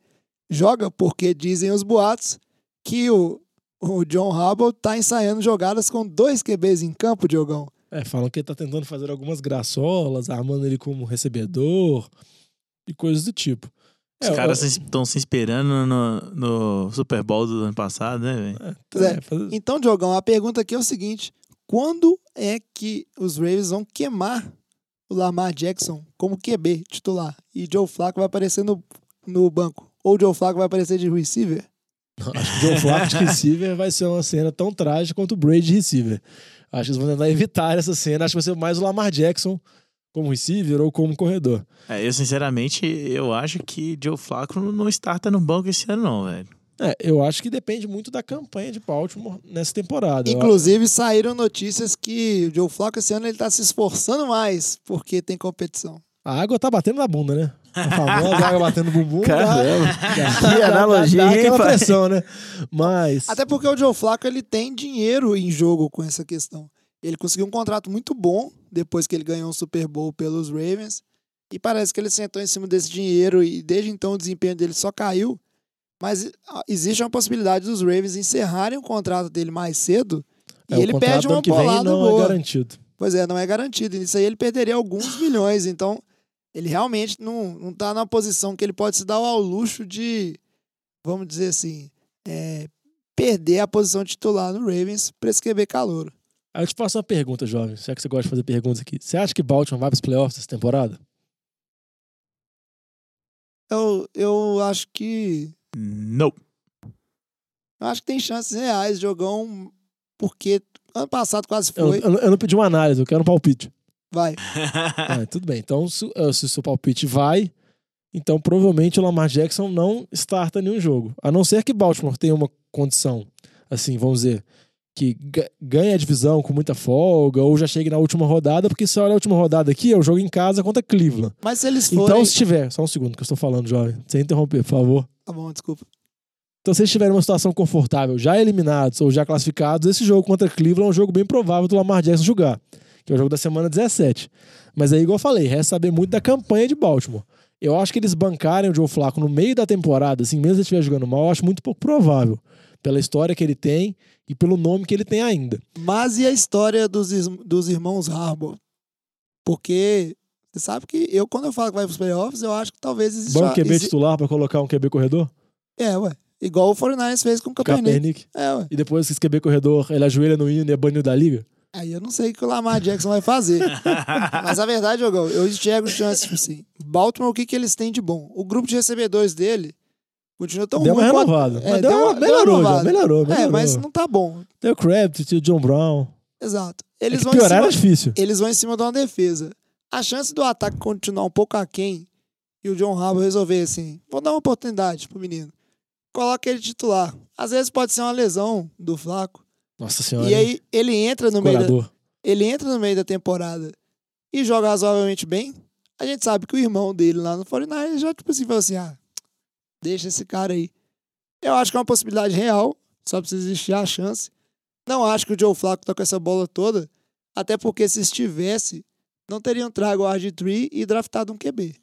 joga, porque dizem os boatos que o, o John Harbaugh tá ensaiando jogadas com dois QBs em campo, Diogão. É, falam que ele tá tentando fazer algumas graçolas, armando ele como recebedor e coisas do tipo. Os É, caras estão se esperando no, no Super Bowl do ano passado, né, velho? É. é, faz- Então, Diogão, a pergunta aqui é o seguinte: quando é que os Ravens vão queimar o Lamar Jackson como QB titular e Joe Flacco vai aparecer no, no banco? Ou Joe Flacco vai aparecer de receiver? Acho que o Joe Flacco de receiver vai ser uma cena tão trágica quanto o Brady de receiver. Acho que eles vão tentar evitar essa cena. Acho que vai ser mais o Lamar Jackson como receiver ou como corredor. É, eu, sinceramente, eu acho que Joe Flacco não- starta no banco esse ano, não, velho. É, eu acho que depende muito da campanha de Baltimore nessa temporada. Eu- Inclusive, saíram notícias que o Joe Flacco esse ano ele tá se esforçando mais porque tem competição. A água tá batendo na bunda, né? A famosa água batendo no bumbum. Caramba. dá- Que analogia, dá, dá aquela pai? pressão, né? Mas. Até porque o Joe Flacco ele tem dinheiro em jogo com essa questão. Ele conseguiu um contrato muito bom depois que ele ganhou um Super Bowl pelos Ravens. E parece que ele sentou em cima desse dinheiro e desde então o desempenho dele só caiu. Mas ah, existe uma possibilidade dos Ravens encerrarem o contrato dele mais cedo e é, o ele perde uma bolada não boa. é garantido. Pois é, não é garantido. Isso aí ele perderia alguns milhões. Então, ele realmente não, não tá numa posição que ele pode se dar ao luxo de, vamos dizer assim, é, perder a posição titular no Ravens para esse QB calouro. Aí eu te faço uma pergunta, jovem. Já que você gosta de fazer perguntas aqui. Você acha que Baltimore vai para os playoffs essa temporada? Eu, eu acho que. Não. Eu acho que tem chances reais, jogão, porque ano passado quase Eu, foi. eu- eu não pedi uma análise, eu quero um palpite. Vai. Ah, tudo bem. Então, se, eh, se o seu palpite vai, então provavelmente o Lamar Jackson não starta nenhum jogo. A não ser que Baltimore tenha uma condição, assim, vamos dizer, que ga- ganhe a divisão com muita folga, ou já chegue na última rodada, porque se olha a última rodada aqui, é o jogo em casa contra Cleveland. Mas se eles forem. Então, se tiver, só um segundo que eu estou falando, jovem, sem interromper, por favor. Tá bom, desculpa. Então, se eles tiverem uma situação confortável, já eliminados ou já classificados, esse jogo contra Cleveland é um jogo bem provável do Lamar Jackson jogar, que é o jogo da semana 17. Mas aí, igual eu falei, resta saber muito da campanha de Baltimore. Eu acho que eles bancarem o Joe Flacco no meio da temporada, assim, mesmo se ele estiver jogando mal, eu acho muito pouco provável. Pela história que ele tem e pelo nome que ele tem ainda. Mas e a história dos, dos irmãos Harbour? Porque você sabe que eu, quando eu falo que vai pros playoffs, eu acho que talvez exista. Bom QB exi- titular pra colocar um QB corredor? É, ué. Igual o 49ers fez com o Kaepernick. Kaepernick. É, ué. E depois que esse QB corredor, ele ajoelha no hino e é banido da liga? Aí eu não sei o que o Lamar Jackson vai fazer. Mas a verdade, Jogão, eu enxergo chances, tipo assim. Baltimore, o que, que eles têm de bom? O grupo de recebedores dele continua tão Deu uma ruim renovada. É, deu deu uma- uma- deu uma melhorou, já, renovada. melhorou, É, melhorou. mas não tá bom. Tem o Crabtree, o John Brown. Exato. É Eles que vão em piorar cima- era difícil. eles vão em cima de uma defesa. A chance do ataque continuar um pouco aquém e o John Harbaugh resolver assim, vou dar uma oportunidade pro menino. Coloca ele titular. Às vezes pode ser uma lesão do Flaco. Nossa senhora. E aí ele entra no meio da, ele entra no meio da temporada e joga razoavelmente bem. A gente sabe que o irmão dele lá no 49 já tipo assim falou assim: "Ah, deixa esse cara aí". Eu acho que é uma possibilidade real, só precisa existir a chance. Não acho que o Joe Flacco tá com essa bola toda, até porque se estivesse, não teriam trago o RG3 e draftado um QB.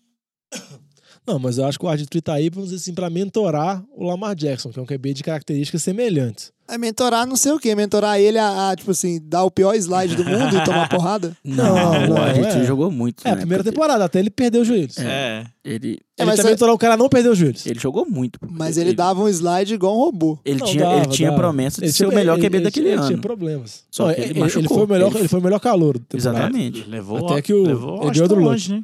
Não, mas eu acho que o RG3 tá aí, vamos dizer assim, pra mentorar o Lamar Jackson, que é um QB de características semelhantes. É mentorar não sei o quê. Mentorar ele a, a, tipo assim, dar o pior slide do mundo e tomar porrada. Não, não, a gente é. jogou muito. É, a né, primeira porque temporada, até ele perdeu os joelhos. É. Ele, É, ele mas tá é- mentorar o cara a não perder os joelhos. ele jogou muito. Mas ele dava um slide igual um robô. Ele Não, tinha, dava, ele tinha promessa de Ele ser o tinha- melhor ele- QB ele- daquele ele ano. tinha problemas. Só Não, que ele ele, machucou. foi o melhor, Ele- ele foi o melhor calor. Exatamente. Levou, Até que o- levou ele longe, né?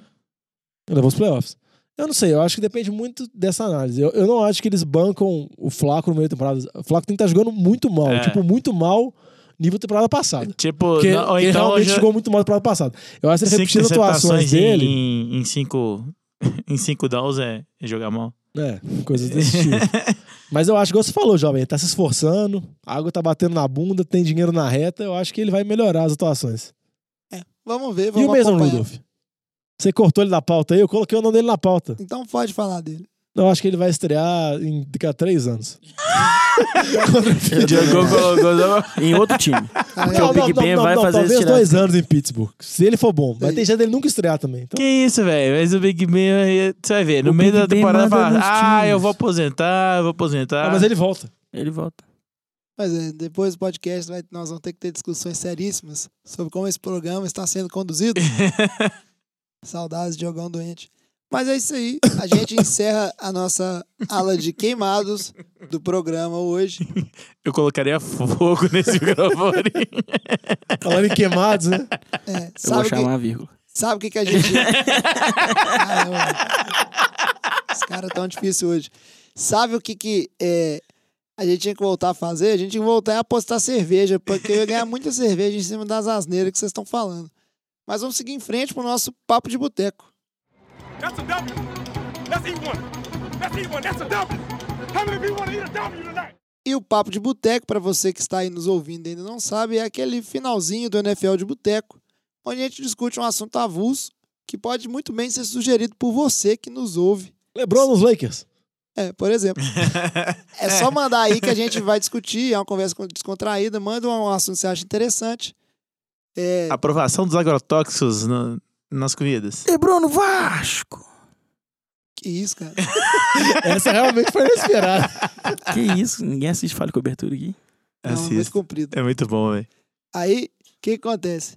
Ele levou os playoffs. Eu não sei, eu acho que depende muito dessa análise. Eu, eu não acho que eles bancam o Flaco no meio da temporada. O Flaco tem que estar jogando muito mal. É. Tipo, muito mal nível temporada passada. Tipo, Porque não, ou ele então realmente já- jogou muito mal na temporada passada. Eu acho que ele as atuações interceptações dele. em, em cinco em cinco downs é, é jogar mal. É, coisas desse tipo. Mas eu acho que você falou, jovem, ele tá se esforçando, a água tá batendo na bunda, tem dinheiro na reta, eu acho que ele vai melhorar as atuações. Vamos ver, E vamos o Mason acompanhar. Rudolph? Você cortou ele da pauta aí, eu coloquei o nome dele na pauta. Então pode falar dele. Eu acho que ele vai estrear em, daqui a três anos. Jogou, colocou, Em outro time. Porque Não, o Big Ben vai fazer talvez esse dois anos em Pittsburgh. Se ele for bom. Vai ter jeito dele nunca estrear também. Então, Que isso, velho? Mas o Big Ben, aí, você vai ver, no O meio Big da temporada fala, ah, times." eu vou aposentar, eu vou aposentar. Ah, mas ele volta. Ele volta. Mas é, depois do podcast nós vamos ter que ter discussões seríssimas sobre como esse programa está sendo conduzido. Saudades de jogão doente. Mas é isso aí. A gente encerra a nossa ala de queimados do programa hoje. Eu colocaria fogo nesse microfone. Falando em queimados, né? É, Eu vou sabe, o que, chamar a vírgula. sabe o que, que a gente. Ah, Os caras tão difíceis hoje. Sabe o que, que é, a gente tinha que voltar a fazer? A gente tinha que voltar a apostar cerveja, porque eu ia ganhar muita cerveja em cima das asneiras que vocês estão falando. Mas vamos seguir em frente pro nosso papo de boteco. That's a W. Let's eat one. Let's eat one. That's a W. How many people want to eat a W tonight? E o papo de boteco, para você que está aí nos ouvindo e ainda não sabe, é aquele finalzinho do NFL de boteco, onde a gente discute um assunto avulso que pode muito bem ser sugerido por você que nos ouve. Lembrou nos Lakers. É, por exemplo. É só mandar aí que a gente vai discutir, é uma conversa descontraída, manda um assunto que você acha interessante. É, Aprovação dos agrotóxicos no- nas comidas. Lebron no Vasco. que isso, cara. Essa realmente foi inesperada. Que isso? Ninguém assiste Fale Cobertura aqui. Não, muito Assista. comprido. É muito bom, velho. Aí, o que, que acontece?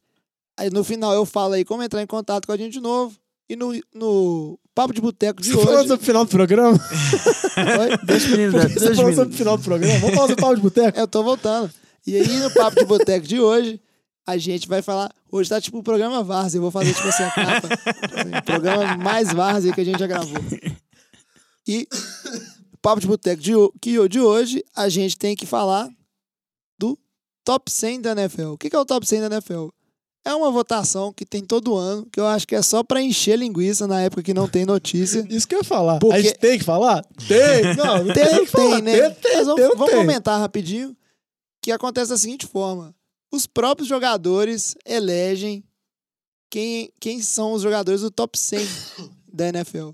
Aí no final eu falo aí como entrar em contato com a gente de novo. E no, no Papo de Boteco de Você falou hoje. sobre o final do programa? Oi? Deixa o menino dar. Você Deixa o falou sobre o final do programa? Vamos fazer pau de boteco? Eu tô voltando. E aí, no Papo de Boteco de hoje, a gente vai falar. Hoje tá tipo o programa Várzea. Eu vou fazer tipo assim a capa. Assim, o programa mais Várzea que a gente já gravou. E Papo de Boteco de, que de hoje, a gente tem que falar do top 100 da NFL. O que é o top 100 da NFL? É uma votação que tem todo ano, que eu acho que é só pra encher linguiça na época que não tem notícia. Isso que eu ia falar. Porque- A gente tem que falar? Tem! Não, Tem, tem, tem, né? Tem, tem, Mas vamos, tem, vamos comentar rapidinho. Que acontece da seguinte forma: os próprios jogadores elegem quem, quem são os jogadores do top 100 da NFL.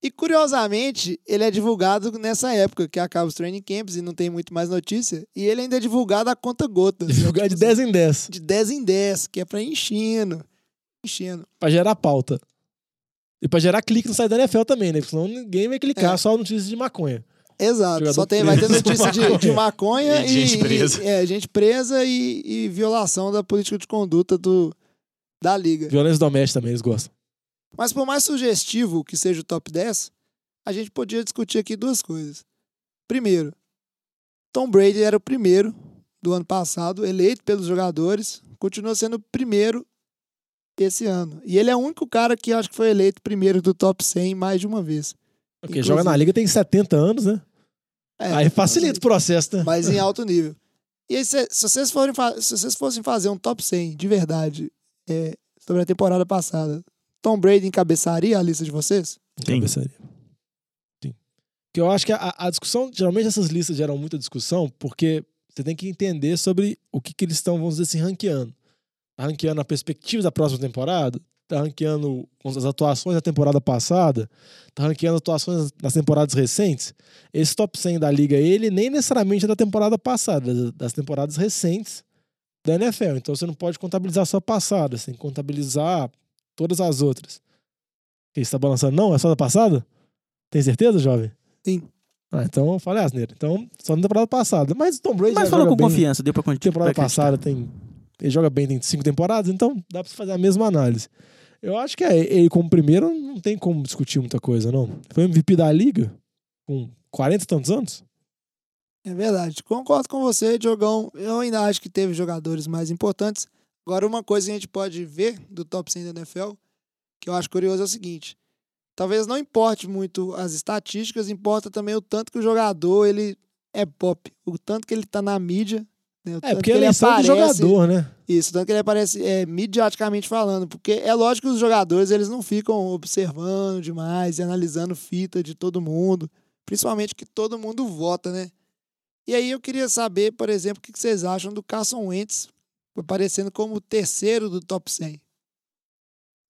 E curiosamente, ele é divulgado nessa época que acaba os training camps e não tem muito mais notícia. E ele ainda é divulgado a conta gotas. Jogar de 10 em 10. De 10 em 10, que é pra enchendo. Enchendo. Pra gerar pauta. E pra gerar clique no site da NFL também, né? Porque senão ninguém vai clicar É. só notícias de maconha. Exato. Jogador Só tem, vai ter notícia de, de maconha E e, gente presa. e- é, gente presa e, e violação da política de conduta do, da liga. Violência doméstica também, eles gostam. Mas por mais sugestivo que seja o top 10, a gente podia discutir aqui duas coisas. Primeiro, Tom Brady era o primeiro do ano passado, eleito pelos jogadores, continua sendo o primeiro esse ano. E ele é o único cara que acho que foi eleito primeiro do top 100 mais de uma vez. Porque Inclusive- joga na liga tem 70 anos, né? É, Aí facilita o processo, né? mas em alto nível. E aí, se, se vocês forem se vocês fossem fazer um top 100 de verdade é, sobre a temporada passada, Tom Brady encabeçaria a lista de vocês? Sim. Cabeçaria. Sim. Porque eu acho que a, a discussão, geralmente essas listas geram muita discussão, porque você tem que entender sobre o que, que eles estão, vamos dizer assim, ranqueando. Ranqueando a perspectiva da próxima temporada, tá ranqueando as atuações da temporada passada, tá ranqueando atuações das temporadas recentes. Esse top 100 da liga, ele nem necessariamente é da temporada passada, das- das temporadas recentes da NFL. Então você não pode contabilizar só a passada, você tem que contabilizar todas as outras. Que você tá balançando? Não? É só da passada? Tem certeza, jovem? Sim. Ah, então eu falei asneira. Então, só na temporada passada. Mas o Tom Brady Mas falou com bem. confiança, deu pra continuar. temporada passada tem. Ele joga bem, tem cinco temporadas, então dá pra você fazer a mesma análise. Eu acho que é, ele, como primeiro, não tem como discutir muita coisa, não. Foi MVP da liga com 40 e tantos anos. É verdade. Concordo com você, Diogão. Eu ainda acho que teve jogadores mais importantes. Agora, uma coisa que a gente pode ver do top 100 da NFL, que eu acho curioso, é o seguinte. Talvez não importe muito as estatísticas, importa também o tanto que o jogador ele é pop. O tanto que ele tá na mídia. Né? É, porque que ele é do aparece- jogador, né? Isso, tanto que ele aparece é, midiaticamente falando. Porque é lógico que os jogadores eles não ficam observando demais e analisando fita de todo mundo. Principalmente que todo mundo vota, né? E aí eu queria saber, por exemplo, o que que vocês acham do Carson Wentz aparecendo como o terceiro do top 100.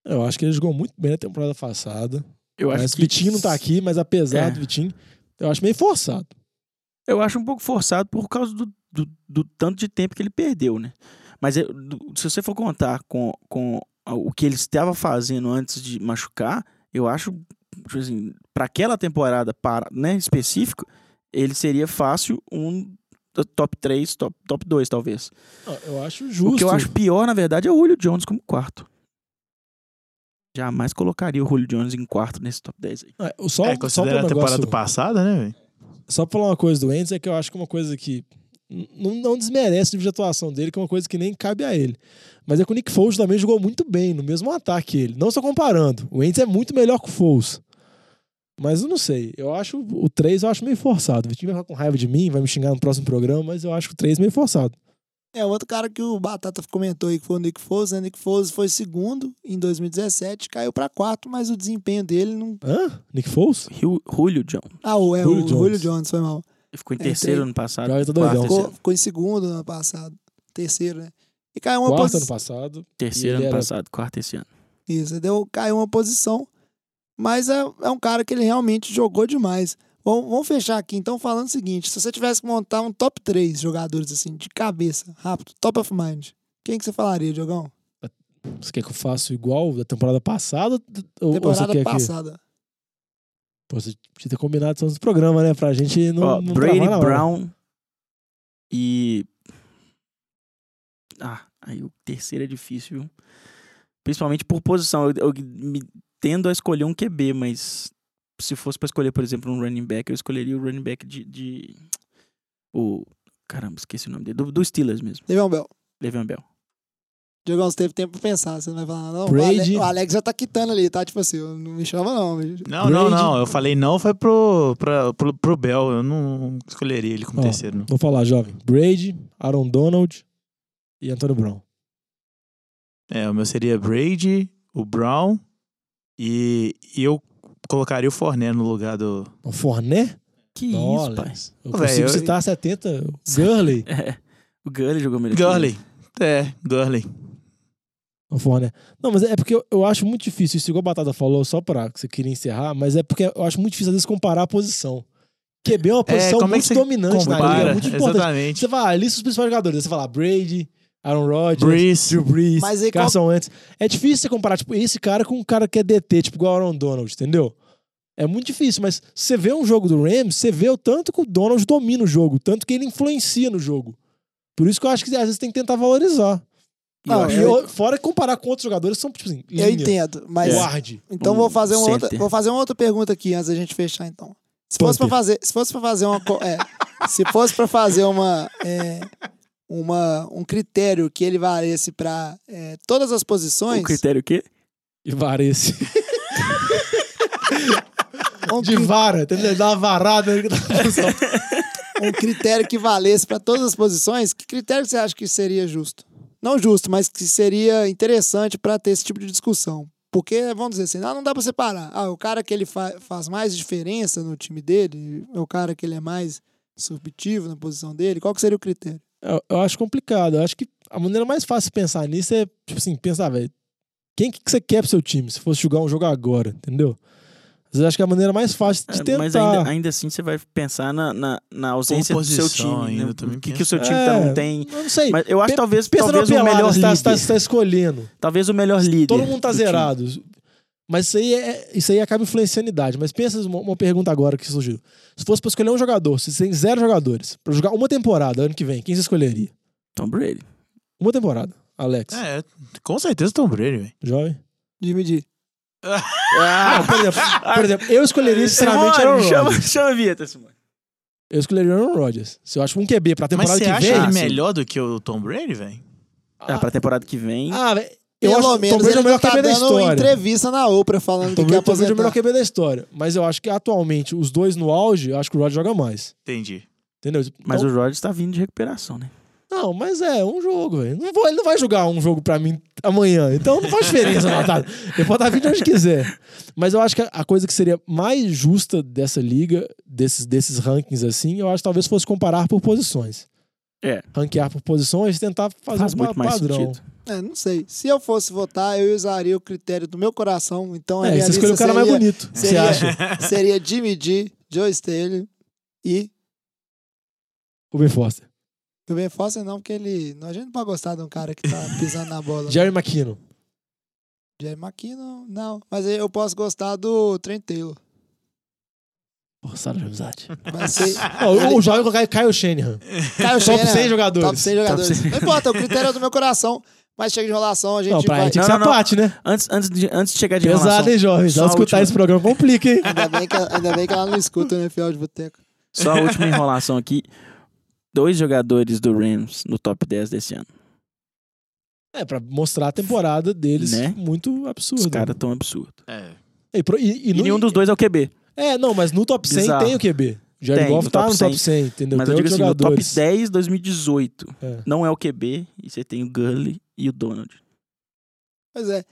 Eu acho que ele jogou muito bem na temporada passada. Eu acho mas que o Vitinho não tá aqui, mas apesar É. do Vitinho, eu acho meio forçado. Eu acho um pouco forçado por causa do, do, do tanto de tempo que ele perdeu, né? Mas se você for contar com, com o que ele estava fazendo antes de machucar, eu acho, assim, para aquela temporada para, né, específico, ele seria fácil um top 3, top, top 2, talvez. Não, Eu acho justo. O que eu acho pior, na verdade, é o Julio Jones como quarto. Jamais colocaria o Julio Jones em quarto nesse top 10 aí. É, só, é, só pra a um temporada negócio- passada, né, velho? Só pra falar uma coisa do Wentz é que eu acho que uma coisa que não, não desmerece o nível de atuação dele, que é uma coisa que nem cabe a ele. Mas é que o Nick Foles também jogou muito bem, no mesmo ataque que ele. Não só comparando. O Wentz é muito melhor que o Foles. Mas eu não sei. Eu acho o 3 eu acho meio forçado. O Vitinho vai ficar com raiva de mim, vai me xingar no próximo programa, mas eu acho o 3 meio forçado. É, outro cara que o Batata comentou aí que foi o Nick Foles, né? Nick Foles foi segundo em 2017, caiu pra quarto, mas o desempenho dele não. Hã? Nick Foles? Julio Jones. Ah, o, é, Julio o Jones. Julio Jones, foi mal. Ele ficou em É, terceiro tem- ano passado. Já tá quarto doidão. esse Ficou, ficou em segundo no ano passado. Terceiro, né? E caiu uma Quarto posição. ano passado. Terceiro ele ano era- passado, quarto esse ano. Isso, deu, caiu uma posição. Mas é, é um cara que ele realmente jogou demais. Vamos, vamos fechar aqui, então, falando o seguinte: se você tivesse que montar um top 3 jogadores assim, de cabeça, rápido, top of mind, quem que você falaria, Diogão? Você quer que eu faça igual da temporada passada? Ou, ou você Temporada quer que. passada. Pô, você tinha ter combinado isso no programa, né? Pra gente não. Ó, não Brady. Brown e. Ah, aí o terceiro é difícil, viu? Principalmente por posição. Eu, eu me tendo a escolher um QB, mas se fosse pra escolher, por exemplo, um running back, eu escolheria o running back de. de- o. Caramba, esqueci o nome dele. Do, do Steelers mesmo. Le'Veon Bell. Le'Veon Bell. Diogão, você teve tempo pra pensar, você não vai falar nada, não? O. Ale- O Alex já tá quitando ali, tá? Tipo assim, não me chama não. Não, não, Brady. não. Eu falei não, foi pro, pra, pro, pro Bell. Eu não escolheria ele como Ó, terceiro, não. Vou falar, jovem. Brady, Aaron Donald e Antônio Brown. É, o meu seria Brady, o Brown e, e eu colocaria o Forné no lugar do. O Forné? Que Nossa, isso, pai. Eu Véi, consigo eu- citar 70. Gurley. É. O Gurley jogou melhor. Gurley. É, Gurley. O Forné. Não, mas é porque eu, eu acho muito difícil isso, igual a Batata falou, só pra que você queria encerrar, mas é porque eu acho muito difícil, às vezes, comparar a posição. QB é uma posição como é muito você dominante na liga, é Compara, muito importante. exatamente. Você vai, lista os principais jogadores, você fala Brady, Aaron Rodgers. Drew Brees, Mas aí qual- Carson Wentz. É difícil você comparar, tipo, esse cara com um cara que é DT, tipo, igual o Aaron Donald, entendeu? É muito difícil, mas você vê um jogo do Rams, você vê o tanto que o Donald domina o jogo, tanto que ele influencia no jogo. Por isso que eu acho que às vezes tem que tentar valorizar. Não, E eu- eu- fora que comparar com outros jogadores que são, tipo assim, Eu entendo, mas. guarde. Então Um vou fazer uma outra, vou fazer uma outra pergunta aqui antes da gente fechar então. Se fosse para fazer, se fosse para fazer uma é, se fosse para fazer uma é, uma um critério que ele valesse para todas as posições, O critério o quê? E varece. um, De cri- vara, entendeu? Dá uma varada. um critério que valesse para todas as posições, que critério você acha que seria justo? Não justo, mas que seria interessante para ter esse tipo de discussão. Porque, vamos dizer assim, ah, não dá para separar. Ah, o cara que ele fa- faz mais diferença no time dele, é o cara que ele é mais subjetivo na posição dele, qual que seria o critério? Eu, eu acho complicado. Eu acho que a maneira mais fácil de pensar nisso é, tipo assim, pensar, velho, quem que você quer pro seu time se fosse jogar um jogo agora, entendeu? Às vezes eu acho que é a maneira mais fácil de É, tentar. Mas ainda, ainda assim você vai pensar na, na, na ausência do seu Composição time. ainda, né? O que, que o seu time É, tá- não tem. Eu não sei. Mas eu acho Pe- talvez, Pensa talvez na o pelada, melhor tá, líder. você tá- tá escolhendo. Talvez o melhor líder. Todo mundo tá do time. zerado. Mas isso aí, é, isso aí acaba influenciando a idade. Mas pensa uma, uma pergunta agora que surgiu. Se fosse pra escolher um jogador, se você tem zero jogadores, pra jogar uma temporada ano que vem, quem você escolheria? Tom Brady. Uma temporada. Alex. É, com certeza Tom Brady, velho. Jovem. Jimmy G. Ah, por exemplo, por exemplo, eu escolheria sinceramente Aaron Simone, chama, Rodgers. chama a vinheta, Simone. Eu escolheria Aaron Rodgers. Se eu acho um QB pra Mas temporada você que acha vem. ele sim. melhor do que o Tom Brady, velho? Ah, pra temporada que vem. Ah, velho. Eu Pelo acho que o Tom menos Brady é ele o melhor tá QB da história. entrevista na Oprah falando Tom que quer Brady, Tom Brady é o melhor. QB da história. Mas eu acho que atualmente, os dois no auge, eu acho que o Rodgers joga mais. Entendi. Entendeu? Mas Então- o Rodgers tá vindo de recuperação, né? Não, mas é um jogo, velho. Não vou- Ele não vai jogar um jogo pra mim amanhã. Então não faz diferença, Natália. Ele pode estar vindo onde quiser. Mas eu acho que a- coisa que seria mais justa dessa liga, desses, desses rankings assim, eu acho que talvez fosse comparar por posições. É. Ranquear por posições e tentar fazer Faz um muito pa- mais padrão. sentido. É, não sei. Se eu fosse votar, eu usaria o critério do meu coração. Então a É, minha você escolheu o cara mais seria- bonito. Você seria- acha? Seria Jimmy G, Joe Staley e O Ben Foster. O Ben Foster não, porque ele... A gente não pode gostar de um cara que tá pisando na bola. Jerry McKinnon. Jerry McKinnon, não. Mas eu posso gostar do Trent Taylor. Forçada de amizade. Ser... Não, o- jovem colocar Kyle Shanahan. Kyle Top Shanahan, 100 jogadores. Top 100 jogadores. Top 100. Não importa, o critério é do meu coração. Mas chega de enrolação, a gente Não, pra vai... tinha que Não, ser não, a Paty, né? Antes, antes, de, antes de chegar de Pesado, enrolação, hein, jovem? a escutar última- esse programa complica, hein? Ainda bem, que, ainda bem que ela não escuta o NFL de Boteco. Só a última enrolação aqui. Dois jogadores do Rams no top 10 desse ano. É, pra mostrar a temporada deles Né? muito absurda. Os caras tão absurdos. É. E, pro- e- e E no- nenhum dos dois é o QB. É, não, mas no top 100 Bizarro. tem o QB. Jared Tem, Goff no tá top no top 100, entendeu? Mas tem eu digo assim, no top jogadores. 10 2018 É. não é o QB e você tem o Gurley e o Donald. Pois é.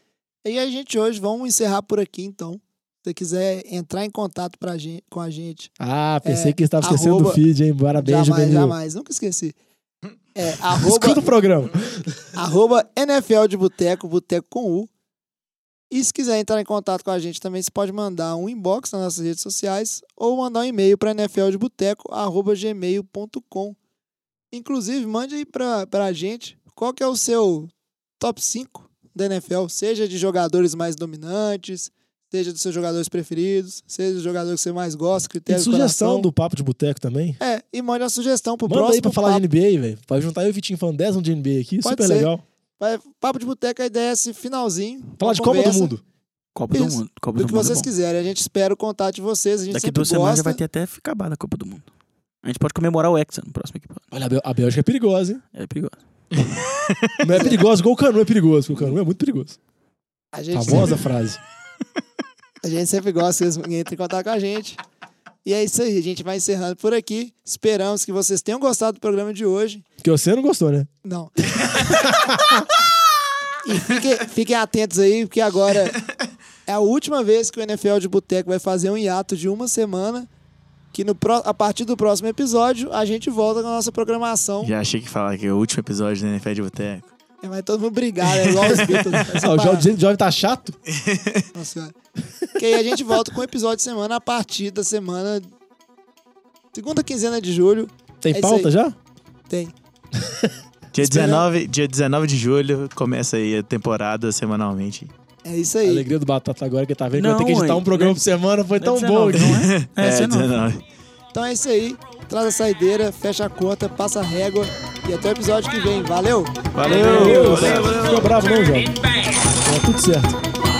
E a gente hoje, vamos encerrar por aqui, então. Se você quiser entrar em contato pra gente, com a gente, Ah, pensei É, que estava esquecendo arroba- do feed, hein? Parabéns, jamais, juvenil. jamais, nunca esqueci. É, arroba, Escuta o programa. arroba NFL de Boteco, Boteco com U. E se quiser entrar em contato com a gente também, você pode mandar um inbox nas nossas redes sociais ou mandar um e-mail para nfldeboteco.gmail.com. Inclusive, mande aí pra, pra gente qual que é o seu top 5 da NFL, seja de jogadores mais dominantes, seja dos seus jogadores preferidos, seja dos jogadores que você mais gosta, E critério do sugestão coração. do Papo de Boteco também. É, e mande uma sugestão pro Manda próximo aí pra falar papo. de NBA, velho. Pra juntar eu e o Vitinho falando 10 de NBA aqui, Pode super ser. legal. Vai- Papo de Boteco, a ideia é esse finalzinho. Falar de Copa do Mundo. Copa Isso. do Mundo. Copa Do do, que Mundo vocês é quiserem. A gente espera o contato de vocês. A gente Daqui sempre duas semanas já vai ter até acabado a Copa do Mundo. A gente pode comemorar o Hexa no próximo episódio. Olha, a Bel- a Bélgica é perigosa, hein? É perigoso. Não é perigoso igual o Canu é perigoso, porque o Canu é muito perigoso. A gente, Famosa frase. A gente sempre gosta que vocês entrem em contato com a gente. E é isso aí. A gente vai encerrando por aqui. Esperamos que vocês tenham gostado do programa de hoje. Porque você não gostou, né? Não. e fiquem, fiquem atentos aí, porque agora é a última vez que o NFL de Boteco vai fazer um hiato de uma semana. Que no, a partir do próximo episódio a gente volta com a nossa programação. Já achei que falar que é o último episódio do NFL de Boteco. E vai todo mundo brigar, né? Igual os Beatles. Vai Ah, o jovem, o jovem tá chato? Nossa senhora. Que aí a gente volta com o episódio de semana a partir da semana. Segunda quinzena de julho. Tem É pauta já? Tem. Dia Espera- 19, dia 19 de julho começa aí a temporada semanalmente. É isso A aí. alegria do Batata agora que tá vendo que Não, vai ter que editar ué, um programa né? por semana foi tão É bom. 19, não é? É, É, 19. 19. Então é isso aí. Traz a saideira, fecha a conta, passa a régua. E até o episódio que vem. Valeu! Valeu! Não ficou bravo não, jovem. Tá tudo certo.